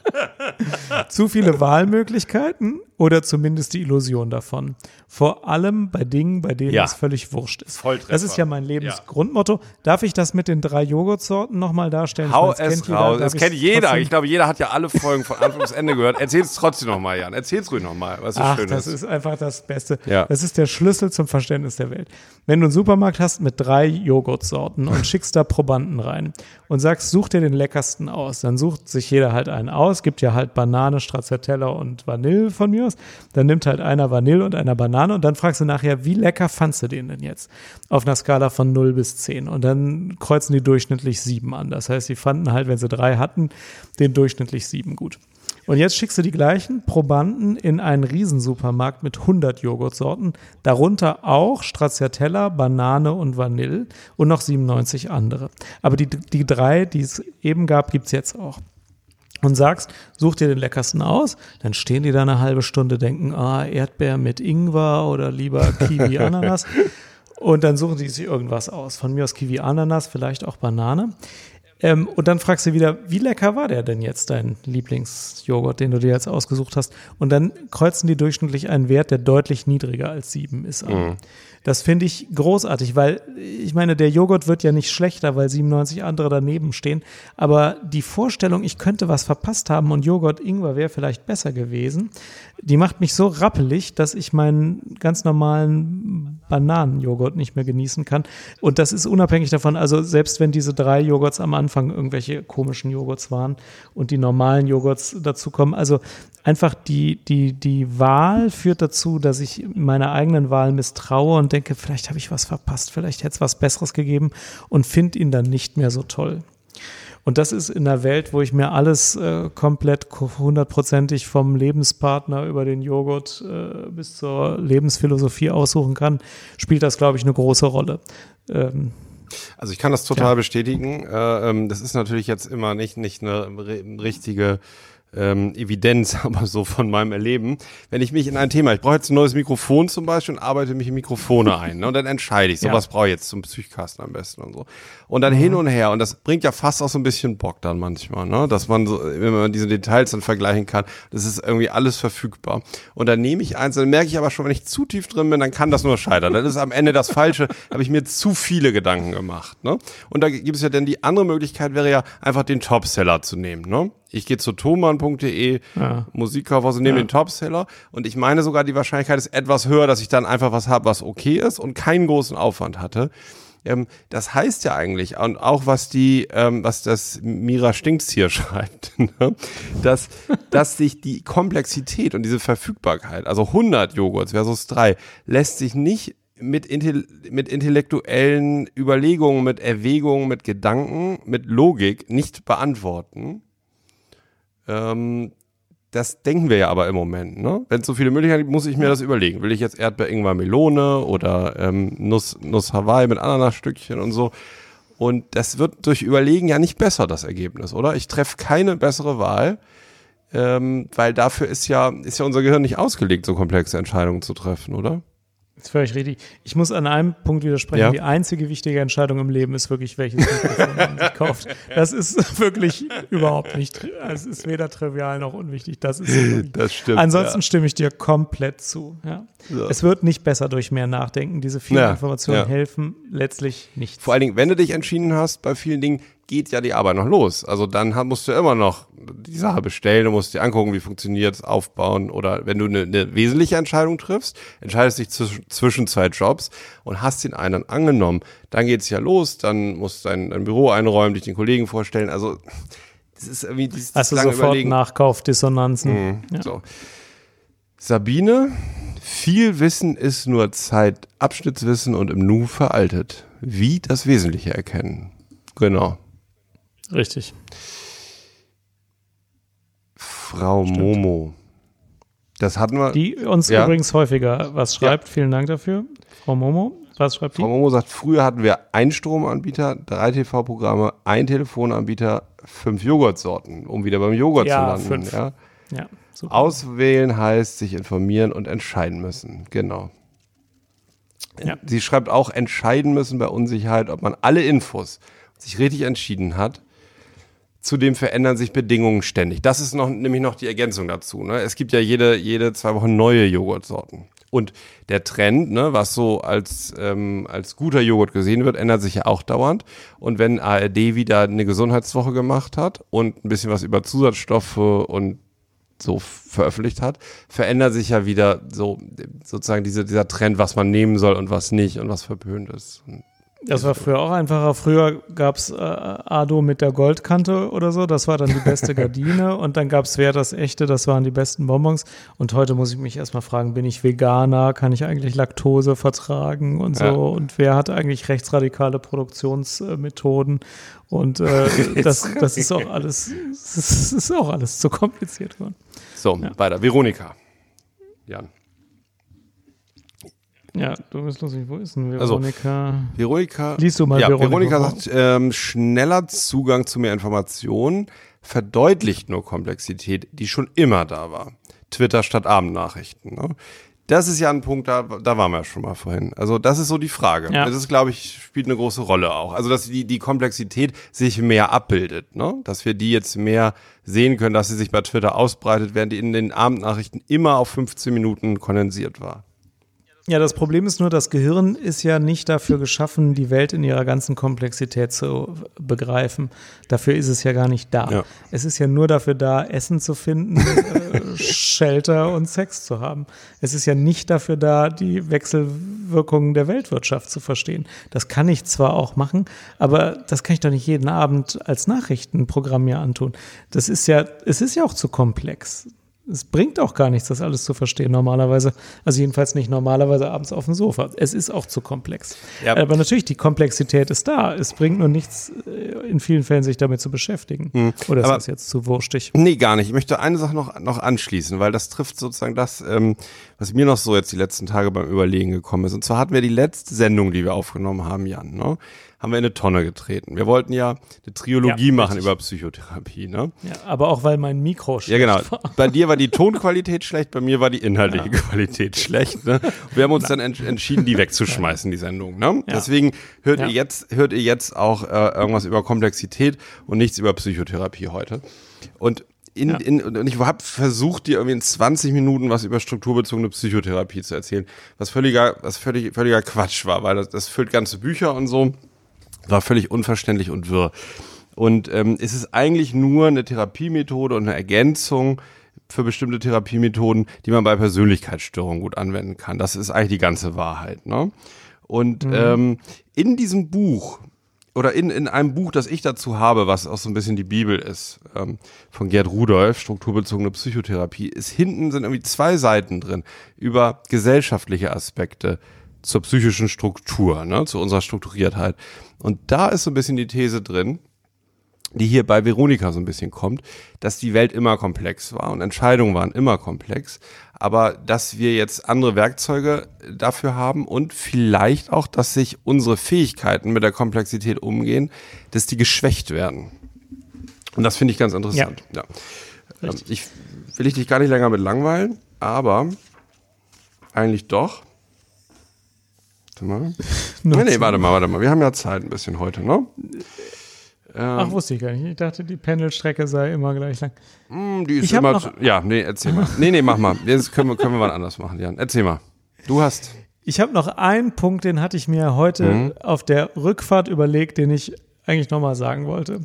Speaker 1: [laughs]
Speaker 2: Zu viele Wahlmöglichkeiten oder zumindest die Illusion davon. Vor allem bei Dingen, bei denen
Speaker 1: Ja.
Speaker 2: es völlig wurscht ist.
Speaker 1: Volltreffer.
Speaker 2: Das ist ja mein Lebensgrundmotto. Darf ich das mit den drei Joghurtsorten nochmal darstellen?
Speaker 1: Hau
Speaker 2: meine,
Speaker 1: es
Speaker 2: kennt jeder.
Speaker 1: raus.
Speaker 2: Darf
Speaker 1: Das kennt jeder.
Speaker 2: trotzdem-
Speaker 1: Ich glaube, jeder hat ja alle Folgen von Anfang bis Ende gehört. Erzähl es trotzdem nochmal, Jan. Erzähl es ruhig nochmal, was so
Speaker 2: Ach,
Speaker 1: schön
Speaker 2: das
Speaker 1: ist.
Speaker 2: ist einfach das Beste.
Speaker 1: Ja.
Speaker 2: Das ist der Schlüssel zum Verständnis der Welt. Wenn du einen Supermarkt hast mit drei Joghurtsorten und schickst da Probanden rein und sagst, such dir den leckersten aus, dann sucht sich jeder halt einen aus, gibt ja halt Banane, Stracciatella und Vanille von mir aus. Dann nimmt halt einer Vanille und einer Banane und dann fragst du nachher, wie lecker fandst du den denn jetzt? Auf einer Skala von 0 bis 10. Und dann kreuzen die durchschnittlich 7 an. Das heißt, sie fanden halt, wenn sie drei hatten, den durchschnittlich 7 gut. Und jetzt schickst du die gleichen Probanden in einen Riesensupermarkt mit 100 Joghurtsorten, darunter auch Stracciatella, Banane und Vanille und noch 97 andere. Aber die, die drei, die es eben gab, gibt's jetzt auch. Und sagst, such dir den leckersten aus, dann stehen die da eine halbe Stunde, denken, ah, Erdbeer mit Ingwer oder lieber Kiwi, [laughs] Ananas. Und dann suchen die sich irgendwas aus. Von mir aus Kiwi, Ananas, vielleicht auch Banane. Ähm, und dann fragst du wieder, wie lecker war der denn jetzt, dein Lieblingsjoghurt, den du dir jetzt ausgesucht hast? Und dann kreuzen die durchschnittlich einen Wert, der deutlich niedriger als sieben ist. An. Das finde ich großartig, weil ich meine, der Joghurt wird ja nicht schlechter, weil 97 andere daneben stehen. Aber die Vorstellung, ich könnte was verpasst haben und Joghurt Ingwer wäre vielleicht besser gewesen, die macht mich so rappelig, dass ich meinen ganz normalen Bananenjoghurt nicht mehr genießen kann. Und das ist unabhängig davon, also selbst wenn diese drei Joghurts am Anfang irgendwelche komischen Joghurts waren und die normalen Joghurts dazukommen, also einfach die, die, die Wahl führt dazu, dass ich meiner eigenen Wahl misstraue und denke, vielleicht habe ich was verpasst, vielleicht hätte es was Besseres gegeben und finde ihn dann nicht mehr so toll. Und das ist in einer Welt, wo ich mir alles äh, komplett hundertprozentig vom Lebenspartner über den Joghurt äh, bis zur Lebensphilosophie aussuchen kann, spielt das, glaube ich, eine große Rolle. Ähm,
Speaker 1: Also ich kann das total bestätigen. Äh, ähm, das ist natürlich jetzt immer nicht, nicht eine ri- richtige ähm, Evidenz, [laughs] aber so von meinem Erleben. Wenn ich mich in ein Thema, ich brauche jetzt ein neues Mikrofon zum Beispiel und arbeite mich in Mikrofone ein. Ne? Und dann entscheide ich, so
Speaker 2: Ja.
Speaker 1: was brauche ich jetzt zum Psychkasten am besten und so. Und dann hin und her. Und das bringt ja fast auch so ein bisschen Bock dann manchmal, ne? Dass man so, wenn man diese Details dann vergleichen kann, das ist irgendwie alles verfügbar. Und dann nehme ich eins, dann merke ich aber schon, wenn ich zu tief drin bin, dann kann das nur scheitern. Dann ist am Ende das Falsche, [laughs] habe ich mir zu viele Gedanken gemacht. Ne? Und da gibt es ja dann die andere Möglichkeit, wäre ja einfach den Topseller zu nehmen. Ne? Ich gehe zu thomann.de,
Speaker 2: Ja.
Speaker 1: Musikkaufhaus und nehme den Topseller. Und ich meine sogar, die Wahrscheinlichkeit ist etwas höher, dass ich dann einfach was habe, was okay ist und keinen großen Aufwand hatte. Ähm, das heißt ja eigentlich, und auch was die, ähm, was das Mira Stinks hier [laughs] schreibt, ne? dass, dass sich die Komplexität und diese Verfügbarkeit, also 100 Joghurts versus drei, lässt sich nicht mit, intel mit intellektuellen Überlegungen, mit Erwägungen, mit Gedanken, mit Logik nicht beantworten. Ähm, das denken wir ja aber im Moment. Ne? Wenn es so viele Möglichkeiten gibt, muss ich mir das überlegen. Will ich jetzt Erdbeer, Ingwer, Melone oder ähm, Nuss, Nuss Hawaii mit Ananasstückchen und so. Und das wird durch Überlegen ja nicht besser, das Ergebnis, oder? Ich treffe keine bessere Wahl, ähm, weil dafür ist ja, ist ja unser Gehirn nicht ausgelegt, so komplexe Entscheidungen zu treffen, oder?
Speaker 2: Das ist völlig richtig. Ich muss an einem Punkt widersprechen.
Speaker 1: Ja.
Speaker 2: Die einzige wichtige Entscheidung im Leben ist wirklich, welches Mikrofon man sich [laughs] [laughs] kauft. Das ist [laughs] wirklich überhaupt nicht, tri- es ist weder trivial noch unwichtig. Das ist wirklich.
Speaker 1: Das stimmt.
Speaker 2: Ansonsten stimme ich dir komplett zu. Ja.
Speaker 1: Ja.
Speaker 2: Es wird nicht besser durch mehr Nachdenken. Diese vielen
Speaker 1: Ja,
Speaker 2: Informationen
Speaker 1: ja.
Speaker 2: helfen letztlich nicht.
Speaker 1: Vor allen Dingen, wenn du dich entschieden hast, bei vielen Dingen geht ja die Arbeit noch los. Also dann musst du immer noch die Sache bestellen, du musst dir angucken, wie funktioniert es, aufbauen. Oder wenn du eine, eine wesentliche Entscheidung triffst, entscheidest dich zwisch- zwischen zwei Jobs und hast den einen angenommen, dann geht's ja los, dann musst du dein, dein Büro einräumen, dich den Kollegen vorstellen. Also das ist irgendwie dieses lange
Speaker 2: sofort
Speaker 1: Überlegen.
Speaker 2: Nachkaufdissonanzen.
Speaker 1: Mhm,
Speaker 2: Ja.
Speaker 1: So. Sabine, viel Wissen ist nur Zeit, Abschnittswissen und im Nu veraltet. Wie das Wesentliche erkennen. Genau.
Speaker 2: Richtig.
Speaker 1: Frau Stimmt. Momo. Das hatten wir.
Speaker 2: Die uns ja. übrigens häufiger was schreibt. Ja. Vielen Dank dafür. Frau Momo, was schreibt
Speaker 1: Frau die? Frau Momo sagt, früher hatten wir ein Stromanbieter, drei TV-Programme, ein Telefonanbieter, fünf Joghurtsorten, um wieder beim Joghurt ja, zu landen. Fünf. Ja, ja super. Auswählen heißt sich informieren und entscheiden müssen. Genau. Ja. Sie schreibt auch, entscheiden müssen bei Unsicherheit, ob man alle Infos sich richtig entschieden hat. Zudem verändern sich Bedingungen ständig. Das ist noch, nämlich noch die Ergänzung dazu. Ne? Es gibt ja jede, jede zwei Wochen neue Joghurtsorten. Und der Trend, ne, was so als, ähm, als guter Joghurt gesehen wird, ändert sich ja auch dauernd. Und wenn ARD wieder eine Gesundheitswoche gemacht hat und ein bisschen was über Zusatzstoffe und so veröffentlicht hat, verändert sich ja wieder so sozusagen diese, dieser Trend, was man nehmen soll und was nicht und was verpönt ist. Und
Speaker 2: das war früher auch einfacher. Früher gab es äh, Ado mit der Goldkante oder so. Das war dann die beste [laughs] Gardine. und dann gab es Wer das Echte. Das waren die besten Bonbons. Und heute muss ich mich erstmal fragen, bin ich Veganer? Kann ich eigentlich Laktose vertragen und so? Ja. Und wer hat eigentlich rechtsradikale Produktionsmethoden? Und äh, [laughs] das, das ist auch alles, [laughs] das ist auch alles zu kompliziert geworden.
Speaker 1: So, ja. weiter. Veronika. Jan.
Speaker 2: Ja, du bist lustig. Wo ist denn Veronika? Also,
Speaker 1: Veronika.
Speaker 2: Liest du mal
Speaker 1: ja, Veronika. Veronika sagt, ähm, schneller Zugang zu mehr Informationen verdeutlicht nur Komplexität, die schon immer da war. Twitter statt Abendnachrichten. Ne? Das ist ja ein Punkt, da, da waren wir ja schon mal vorhin. Also das ist so die Frage. Ja. Das ist, glaube ich, spielt eine große Rolle auch. Also dass die, die Komplexität sich mehr abbildet, ne? Dass wir die jetzt mehr sehen können, dass sie sich bei Twitter ausbreitet, während die in den Abendnachrichten immer auf 15 Minuten kondensiert war.
Speaker 2: Ja, das Problem ist nur, das Gehirn ist ja nicht dafür geschaffen, die Welt in ihrer ganzen Komplexität zu begreifen. Dafür ist es ja gar nicht da. Ja. Es ist ja nur dafür da, Essen zu finden, äh, [laughs] Shelter und Sex zu haben. Es ist ja nicht dafür da, die Wechselwirkungen der Weltwirtschaft zu verstehen. Das kann ich zwar auch machen, aber das kann ich doch nicht jeden Abend als Nachrichtenprogramm mir antun. Das ist ja, es ist ja auch zu komplex es bringt auch gar nichts, das alles zu verstehen normalerweise. Also jedenfalls nicht normalerweise abends auf dem Sofa. Es ist auch zu komplex. Ja. Aber natürlich, die Komplexität ist da. Es bringt nur nichts, äh, in vielen Fällen sich damit zu beschäftigen. Hm. Oder ist Aber, das jetzt zu wurstig?
Speaker 1: Nee, gar nicht. Ich möchte eine Sache noch, noch anschließen, weil das trifft sozusagen das, ähm, was mir noch so jetzt die letzten Tage beim Überlegen gekommen ist. Und zwar hatten wir die letzte Sendung, die wir aufgenommen haben, Jan. Ne? haben wir in eine Tonne getreten. Wir wollten ja eine Triologie ja, machen über Psychotherapie, ne?
Speaker 2: Ja, aber auch weil mein Mikro
Speaker 1: schlecht Ja, genau. War. Bei dir war die Tonqualität [laughs] schlecht, bei mir war die inhaltliche ja. Qualität schlecht, ne? Wir haben uns dann ent entschieden, die wegzuschmeißen, die Sendung, ne? Ja. Deswegen hört ihr jetzt, hört ihr jetzt auch äh, irgendwas über Komplexität und nichts über Psychotherapie heute. Und in, ja. in, und ich habe versucht, dir irgendwie in 20 Minuten was über strukturbezogene Psychotherapie zu erzählen, was völliger, was völlig, völliger Quatsch war, weil das, das füllt ganze Bücher und so. War völlig unverständlich und wirr. Und ähm, es ist eigentlich nur eine Therapiemethode und eine Ergänzung für bestimmte Therapiemethoden, die man bei Persönlichkeitsstörungen gut anwenden kann. Das ist eigentlich die ganze Wahrheit. Ne? Und mhm. ähm, in diesem Buch oder in, in einem Buch, das ich dazu habe, was auch so ein bisschen die Bibel ist, ähm, von Gerd Rudolf, strukturbezogene Psychotherapie, ist hinten sind irgendwie zwei Seiten drin über gesellschaftliche Aspekte zur psychischen Struktur, ne, zu unserer Strukturiertheit. Und da ist so ein bisschen die These drin, die hier bei Veronika so ein bisschen kommt, dass die Welt immer komplex war und Entscheidungen waren immer komplex, aber dass wir jetzt andere Werkzeuge dafür haben und vielleicht auch, dass sich unsere Fähigkeiten mit der Komplexität umgehen, dass die geschwächt werden. Und das finde ich ganz interessant. Ja. ja. Ähm, ich will ich dich gar nicht länger mit langweilen, aber eigentlich doch. Warte mal. [laughs] nee, nee, warte mal, warte mal. Wir haben ja Zeit ein bisschen heute, ne?
Speaker 2: Ähm, Ach, wusste ich gar nicht. Ich dachte, die Pendelstrecke sei immer gleich lang.
Speaker 1: Mm, die ist ich immer. Ja, nee, erzähl mal. [laughs] nee, nee, mach mal. Jetzt können wir, können wir mal anders machen, Jan. Erzähl mal. Du hast.
Speaker 2: Ich habe noch einen Punkt, den hatte ich mir heute mhm. auf der Rückfahrt überlegt, den ich eigentlich nochmal sagen wollte.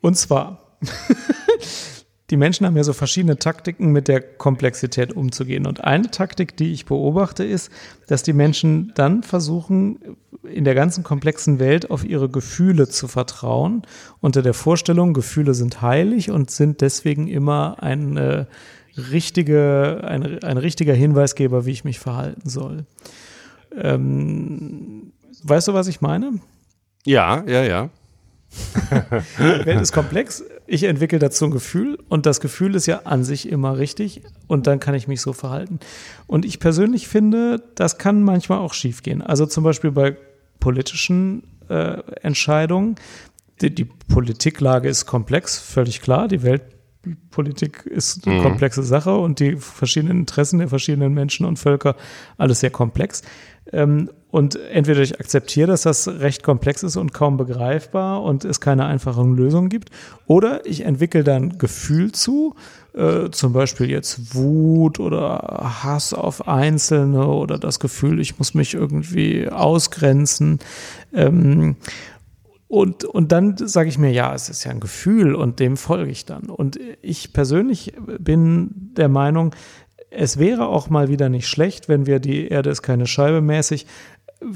Speaker 2: Und zwar, [laughs] die Menschen haben ja so verschiedene Taktiken, mit der Komplexität umzugehen. Und eine Taktik, die ich beobachte, ist, dass die Menschen dann versuchen, in der ganzen komplexen Welt auf ihre Gefühle zu vertrauen, unter der Vorstellung, Gefühle sind heilig und sind deswegen immer ein, äh, richtige, ein, ein richtiger Hinweisgeber, wie ich mich verhalten soll. Ähm, weißt du, was ich meine?
Speaker 1: Ja, ja, ja. [laughs]
Speaker 2: Die Welt ist komplex. Ich entwickle dazu ein Gefühl und das Gefühl ist ja an sich immer richtig und dann kann ich mich so verhalten. Und ich persönlich finde, das kann manchmal auch schiefgehen. Also zum Beispiel bei politischen äh, Entscheidungen. Die, die, Politiklage ist komplex, völlig klar. Die Weltpolitik ist eine mhm. komplexe Sache und die verschiedenen Interessen der verschiedenen Menschen und Völker alles sehr komplex. Ähm, und entweder ich akzeptiere, dass das recht komplex ist und kaum begreifbar und es keine einfachen Lösungen gibt, oder ich entwickle dann Gefühl zu, äh, zum Beispiel jetzt Wut oder Hass auf Einzelne oder das Gefühl, ich muss mich irgendwie ausgrenzen. Ähm, und, und dann sage ich mir, ja, es ist ja ein Gefühl und dem folge ich dann. Und ich persönlich bin der Meinung, es wäre auch mal wieder nicht schlecht, wenn wir die Erde ist keine Scheibe mäßig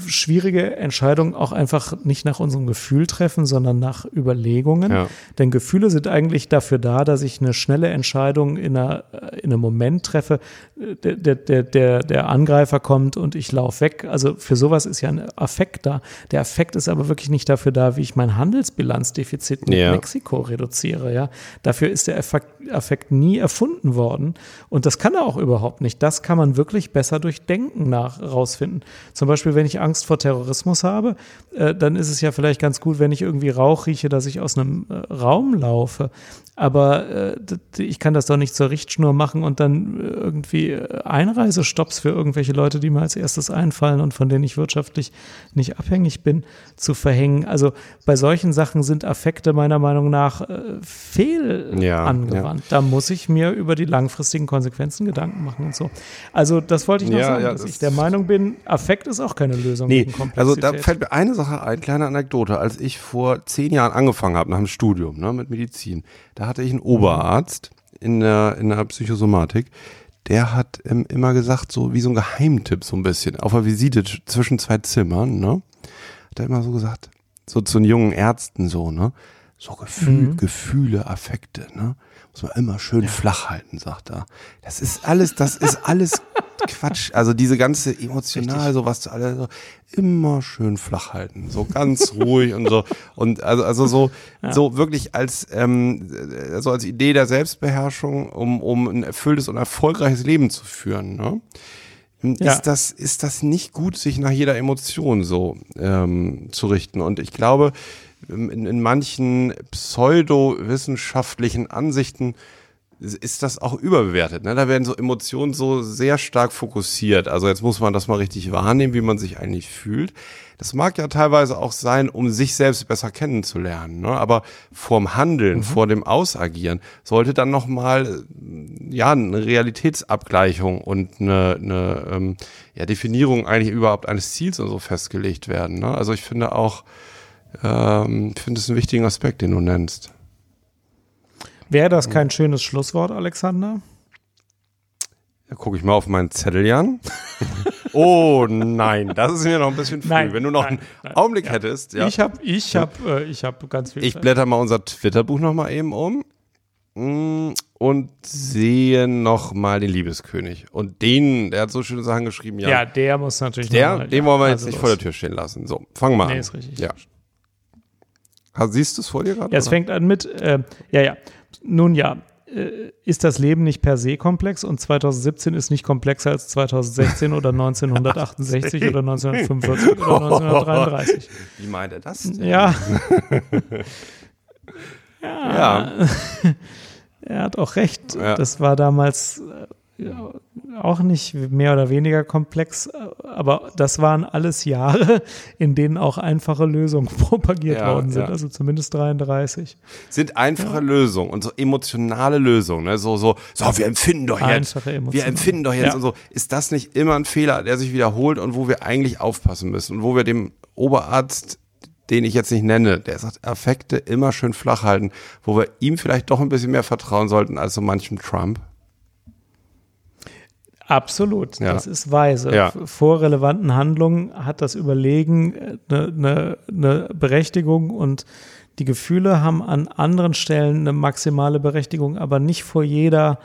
Speaker 2: schwierige Entscheidungen auch einfach nicht nach unserem Gefühl treffen, sondern nach Überlegungen. Ja. Denn Gefühle sind eigentlich dafür da, dass ich eine schnelle Entscheidung in, einer, in einem Moment treffe, der, der, der, der Angreifer kommt und ich laufe weg. Also für sowas ist ja ein Affekt da. Der Affekt ist aber wirklich nicht dafür da, wie ich mein Handelsbilanzdefizit mit ja. Mexiko reduziere. Ja? Dafür ist der Affekt, Affekt nie erfunden worden. Und das kann er auch überhaupt nicht. Das kann man wirklich besser durch Denken nach rausfinden. Zum Beispiel, wenn ich Angst vor Terrorismus habe, äh, dann ist es ja vielleicht ganz gut, wenn ich irgendwie Rauch rieche, dass ich aus einem äh, Raum laufe. Aber äh, ich kann das doch nicht zur Richtschnur machen und dann äh, irgendwie äh, Einreisestopps für irgendwelche Leute, die mir als erstes einfallen und von denen ich wirtschaftlich nicht abhängig bin, zu verhängen. Also bei solchen Sachen sind Affekte meiner Meinung nach äh, fehl ja, angewandt. Ja. Da muss ich mir über die langfristigen Konsequenzen Gedanken machen und so. Also das wollte ich noch ja, sagen, dass das ich der Meinung bin, Affekt ist auch keine Lösung.
Speaker 1: Nee, also da fällt mir eine Sache ein, kleine Anekdote. Als ich vor zehn Jahren angefangen habe nach dem Studium ne, mit Medizin, da hatte ich einen Oberarzt in der, in der Psychosomatik, der hat ähm, immer gesagt, so wie so ein Geheimtipp, so ein bisschen, auf der Visite zwischen zwei Zimmern, ne? Hat er immer so gesagt, so zu den jungen Ärzten so, ne? So Gefühl, mhm. Gefühle, Affekte, ne? Man immer schön ja. flach halten, sagt er. Das ist alles, das ist [laughs] alles Quatsch. Also diese ganze emotional, Richtig. sowas zu alle so, immer schön flach halten, so ganz ruhig und so und also also so ja. so wirklich als ähm, so als Idee der Selbstbeherrschung, um um ein erfülltes und erfolgreiches Leben zu führen. Ne? Ist ja. das ist das nicht gut, sich nach jeder Emotion so ähm, zu richten? Und ich glaube, in, in manchen pseudowissenschaftlichen Ansichten ist das auch überbewertet. Ne? Da werden so Emotionen so sehr stark fokussiert. Also jetzt muss man das mal richtig wahrnehmen, wie man sich eigentlich fühlt. Das mag ja teilweise auch sein, um sich selbst besser kennenzulernen. Ne? Aber vorm Handeln, mhm. vor dem Ausagieren sollte dann nochmal ja, eine Realitätsabgleichung und eine, eine ähm, ja, Definierung eigentlich überhaupt eines Ziels und so festgelegt werden. Ne? Also ich finde auch, ähm, ich finde es einen wichtigen Aspekt, den du nennst.
Speaker 2: Wäre das kein schönes Schlusswort, Alexander?
Speaker 1: Da gucke ich mal auf meinen Zettel, Jan. [laughs] oh nein, das ist mir noch ein bisschen früh. Nein, Wenn du noch nein, einen Augenblick ja. hättest.
Speaker 2: Ja. Ich habe ich hab, äh, ich hab ganz viel
Speaker 1: Ich Zeit. blätter mal unser Twitter-Buch noch mal eben um mm, und sehe noch mal den Liebeskönig. Und den, der hat so schöne Sachen geschrieben.
Speaker 2: Ja, ja der muss natürlich
Speaker 1: Der, mal, den ja, wollen wir jetzt also nicht vor der Tür stehen lassen. So, fangen wir nee, an.
Speaker 2: ist richtig.
Speaker 1: Ja. Siehst du es vor dir gerade?
Speaker 2: Ja, es fängt an mit, äh, ja, ja. Nun ja, äh, ist das Leben nicht per se komplex und 2017 ist nicht komplexer als 2016 oder 1968 oder 1945 oder 1933. [laughs]
Speaker 1: Wie meint er das? Denn?
Speaker 2: Ja. [laughs] ja. ja. [laughs] er hat auch recht. Ja. Das war damals äh, auch nicht mehr oder weniger komplex, aber das waren alles Jahre, in denen auch einfache Lösungen [laughs] propagiert ja, worden sind, ja. also zumindest 33.
Speaker 1: Sind einfache ja. Lösungen und so emotionale Lösungen, ne? so, so, so, wir empfinden doch jetzt, wir empfinden doch jetzt und so. Ist das nicht immer ein Fehler, der sich wiederholt und wo wir eigentlich aufpassen müssen und wo wir dem Oberarzt den ich jetzt nicht nenne, der sagt, Affekte immer schön flach halten, wo wir ihm vielleicht doch ein bisschen mehr vertrauen sollten als so manchem Trump?
Speaker 2: Absolut, ja. das ist weise. Ja. Vor relevanten Handlungen hat das Überlegen eine, äh, eine, eine Berechtigung und die Gefühle haben an anderen Stellen eine maximale Berechtigung, aber nicht vor jeder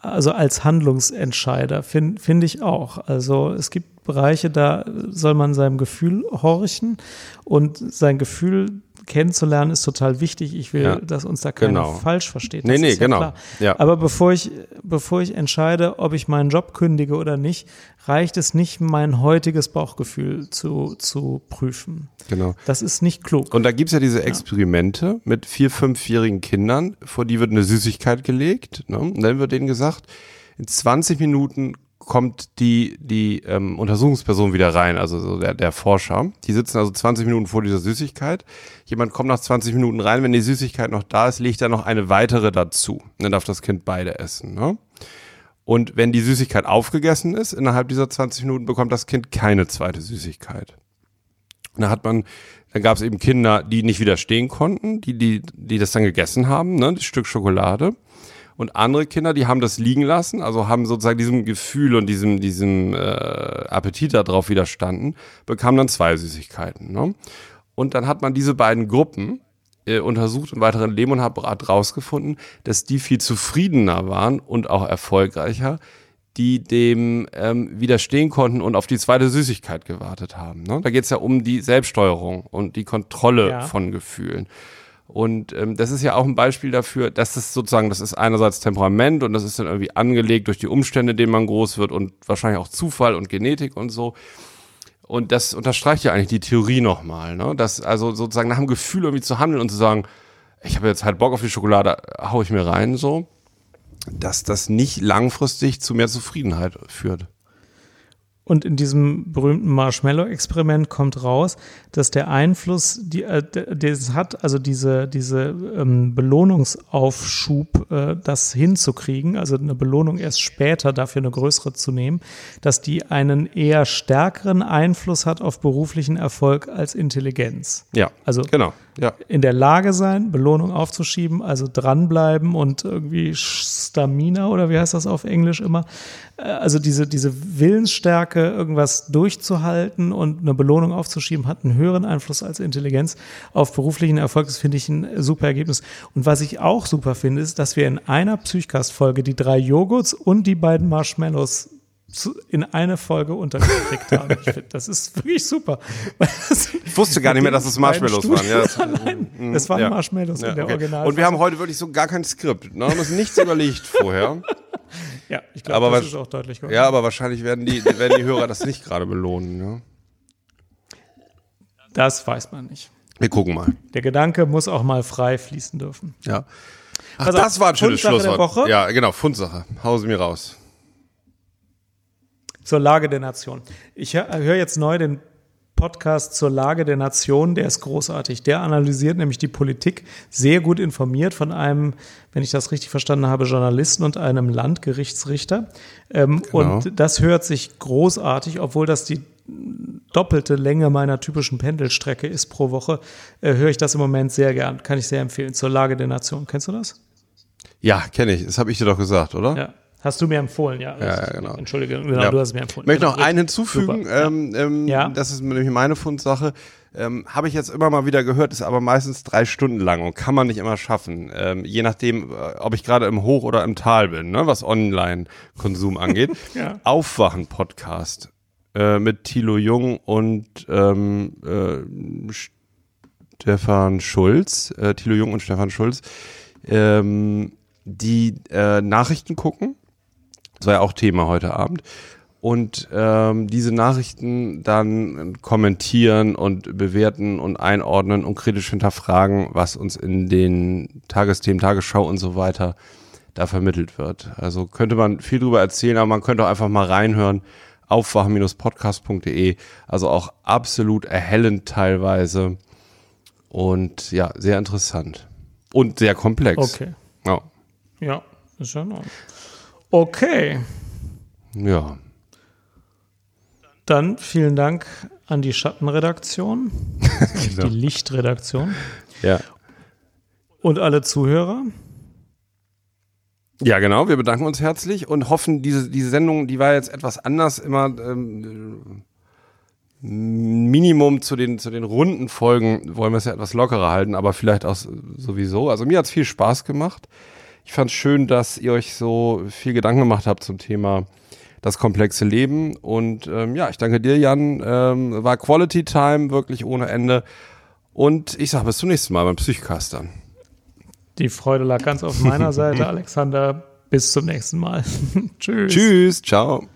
Speaker 2: also als Handlungsentscheider, finde find ich auch. Also es gibt Bereiche, da soll man seinem Gefühl horchen und sein Gefühl kennenzulernen ist total wichtig. Ich will, ja, dass uns da keiner genau. falsch versteht.
Speaker 1: Das nee, nee, genau.
Speaker 2: Ja. Aber bevor ich, bevor ich entscheide, ob ich meinen Job kündige oder nicht, reicht es nicht, mein heutiges Bauchgefühl zu, zu prüfen.
Speaker 1: Genau.
Speaker 2: Das ist nicht klug.
Speaker 1: Und da gibt es ja diese Experimente ja. mit vier, fünfjährigen Kindern, vor die wird eine Süßigkeit gelegt. Ne? Und dann wird denen gesagt, in 20 Minuten kommt die, die ähm, Untersuchungsperson wieder rein, also so der, der Forscher. Die sitzen also 20 Minuten vor dieser Süßigkeit. Jemand kommt nach 20 Minuten rein, wenn die Süßigkeit noch da ist, legt er noch eine weitere dazu. Dann darf das Kind beide essen. Ne? Und wenn die Süßigkeit aufgegessen ist, innerhalb dieser 20 Minuten bekommt das Kind keine zweite Süßigkeit. Da hat man, dann gab es eben Kinder, die nicht widerstehen konnten, die, die, die das dann gegessen haben, ne, das Stück Schokolade. Und andere Kinder, die haben das liegen lassen, also haben sozusagen diesem Gefühl und diesem, diesem äh, Appetit darauf widerstanden, bekamen dann zwei Süßigkeiten. Ne? Und dann hat man diese beiden Gruppen äh, untersucht im weiteren Leben und hat rausgefunden, dass die viel zufriedener waren und auch erfolgreicher, die dem ähm, widerstehen konnten und auf die zweite Süßigkeit gewartet haben. Ne? Da geht es ja um die Selbststeuerung und die Kontrolle ja. von Gefühlen. Und ähm, das ist ja auch ein Beispiel dafür, dass das sozusagen, das ist einerseits Temperament und das ist dann irgendwie angelegt durch die Umstände, in denen man groß wird und wahrscheinlich auch Zufall und Genetik und so. Und das unterstreicht ja eigentlich die Theorie nochmal, ne? Dass also sozusagen nach dem Gefühl irgendwie zu handeln und zu sagen, ich habe jetzt halt Bock auf die Schokolade, hau ich mir rein, so, dass das nicht langfristig zu mehr Zufriedenheit führt.
Speaker 2: Und in diesem berühmten Marshmallow-Experiment kommt raus, dass der Einfluss, die, äh, das hat, also diese, diese ähm, Belohnungsaufschub, äh, das hinzukriegen, also eine Belohnung erst später dafür eine größere zu nehmen, dass die einen eher stärkeren Einfluss hat auf beruflichen Erfolg als Intelligenz.
Speaker 1: Ja, also genau. Ja.
Speaker 2: in der Lage sein, Belohnung aufzuschieben, also dranbleiben und irgendwie Stamina oder wie heißt das auf Englisch immer, äh, also diese, diese Willensstärke, irgendwas durchzuhalten und eine Belohnung aufzuschieben, hat einen höheren Einfluss als Intelligenz auf beruflichen Erfolg. Das finde ich ein super Ergebnis. Und was ich auch super finde, ist, dass wir in einer Psychcast-Folge die drei Joghurts und die beiden Marshmallows in eine Folge untergekriegt haben. Ich finde, das ist wirklich super.
Speaker 1: ich wusste gar nicht mehr, dass es [laughs] Marshmallows waren. Ja, das,
Speaker 2: Nein, es waren ja. Marshmallows ja, in der okay. Original.
Speaker 1: Und wir haben heute wirklich so gar kein Skript. Ne? Haben uns nichts überlegt vorher. [laughs]
Speaker 2: Ja, ich glaube, das ist auch deutlich
Speaker 1: geworden. Ja, aber wahrscheinlich werden die, werden die Hörer das nicht gerade belohnen. Ja?
Speaker 2: Das weiß man nicht.
Speaker 1: Wir gucken mal.
Speaker 2: Der Gedanke muss auch mal frei fließen dürfen.
Speaker 1: Ja. Ach, also, das war ein schönes Schlusswort. Ja, genau, Fundsache. Hause mir raus
Speaker 2: zur Lage der Nation. Ich höre jetzt neu den Podcast zur Lage der Nation, der ist großartig. Der analysiert nämlich die Politik sehr gut informiert von einem, wenn ich das richtig verstanden habe, Journalisten und einem Landgerichtsrichter. Ähm, genau. Und das hört sich großartig, obwohl das die doppelte Länge meiner typischen Pendelstrecke ist pro Woche, äh, höre ich das im Moment sehr gern. Kann ich sehr empfehlen. Zur Lage der Nation. Kennst du das?
Speaker 1: Ja, kenne ich. Das habe ich dir doch gesagt, oder?
Speaker 2: Ja. Hast du mir empfohlen,
Speaker 1: ja. Ja, genau.
Speaker 2: Entschuldige, genau, ja. du hast mir empfohlen.
Speaker 1: Ich möchte noch einen hinzufügen, ähm, ähm, ja. das ist nämlich meine Fundsache. Ähm, Habe ich jetzt immer mal wieder gehört, ist aber meistens drei Stunden lang und kann man nicht immer schaffen. Ähm, je nachdem, äh, ob ich gerade im Hoch- oder im Tal bin, ne, was Online-Konsum angeht. [laughs] ja. Aufwachen-Podcast äh, mit Thilo Jung und ähm, äh, Stefan Schulz. Äh, Thilo Jung und Stefan Schulz. Ähm, die äh, Nachrichten gucken das war ja auch Thema heute Abend. Und ähm, diese Nachrichten dann kommentieren und bewerten und einordnen und kritisch hinterfragen, was uns in den Tagesthemen, Tagesschau und so weiter da vermittelt wird. Also könnte man viel drüber erzählen, aber man könnte auch einfach mal reinhören. Aufwachen-podcast.de. Also auch absolut erhellend teilweise. Und ja, sehr interessant. Und sehr komplex.
Speaker 2: Okay. Ja. Ja, ist ja noch. Okay.
Speaker 1: Ja.
Speaker 2: Dann vielen Dank an die Schattenredaktion, [laughs] genau. die Lichtredaktion.
Speaker 1: Ja.
Speaker 2: Und alle Zuhörer.
Speaker 1: Ja, genau. Wir bedanken uns herzlich und hoffen, diese, diese Sendung, die war jetzt etwas anders, immer ähm, Minimum zu den, zu den runden Folgen wollen wir es ja etwas lockerer halten, aber vielleicht auch sowieso. Also mir hat es viel Spaß gemacht. Ich fand es schön, dass ihr euch so viel Gedanken gemacht habt zum Thema das komplexe Leben. Und ähm, ja, ich danke dir, Jan. Ähm, war Quality Time wirklich ohne Ende. Und ich sage bis zum nächsten Mal beim Psychcast dann.
Speaker 2: Die Freude lag ganz auf meiner [laughs] Seite, Alexander. Bis zum nächsten Mal. [laughs]
Speaker 1: Tschüss. Tschüss. Ciao.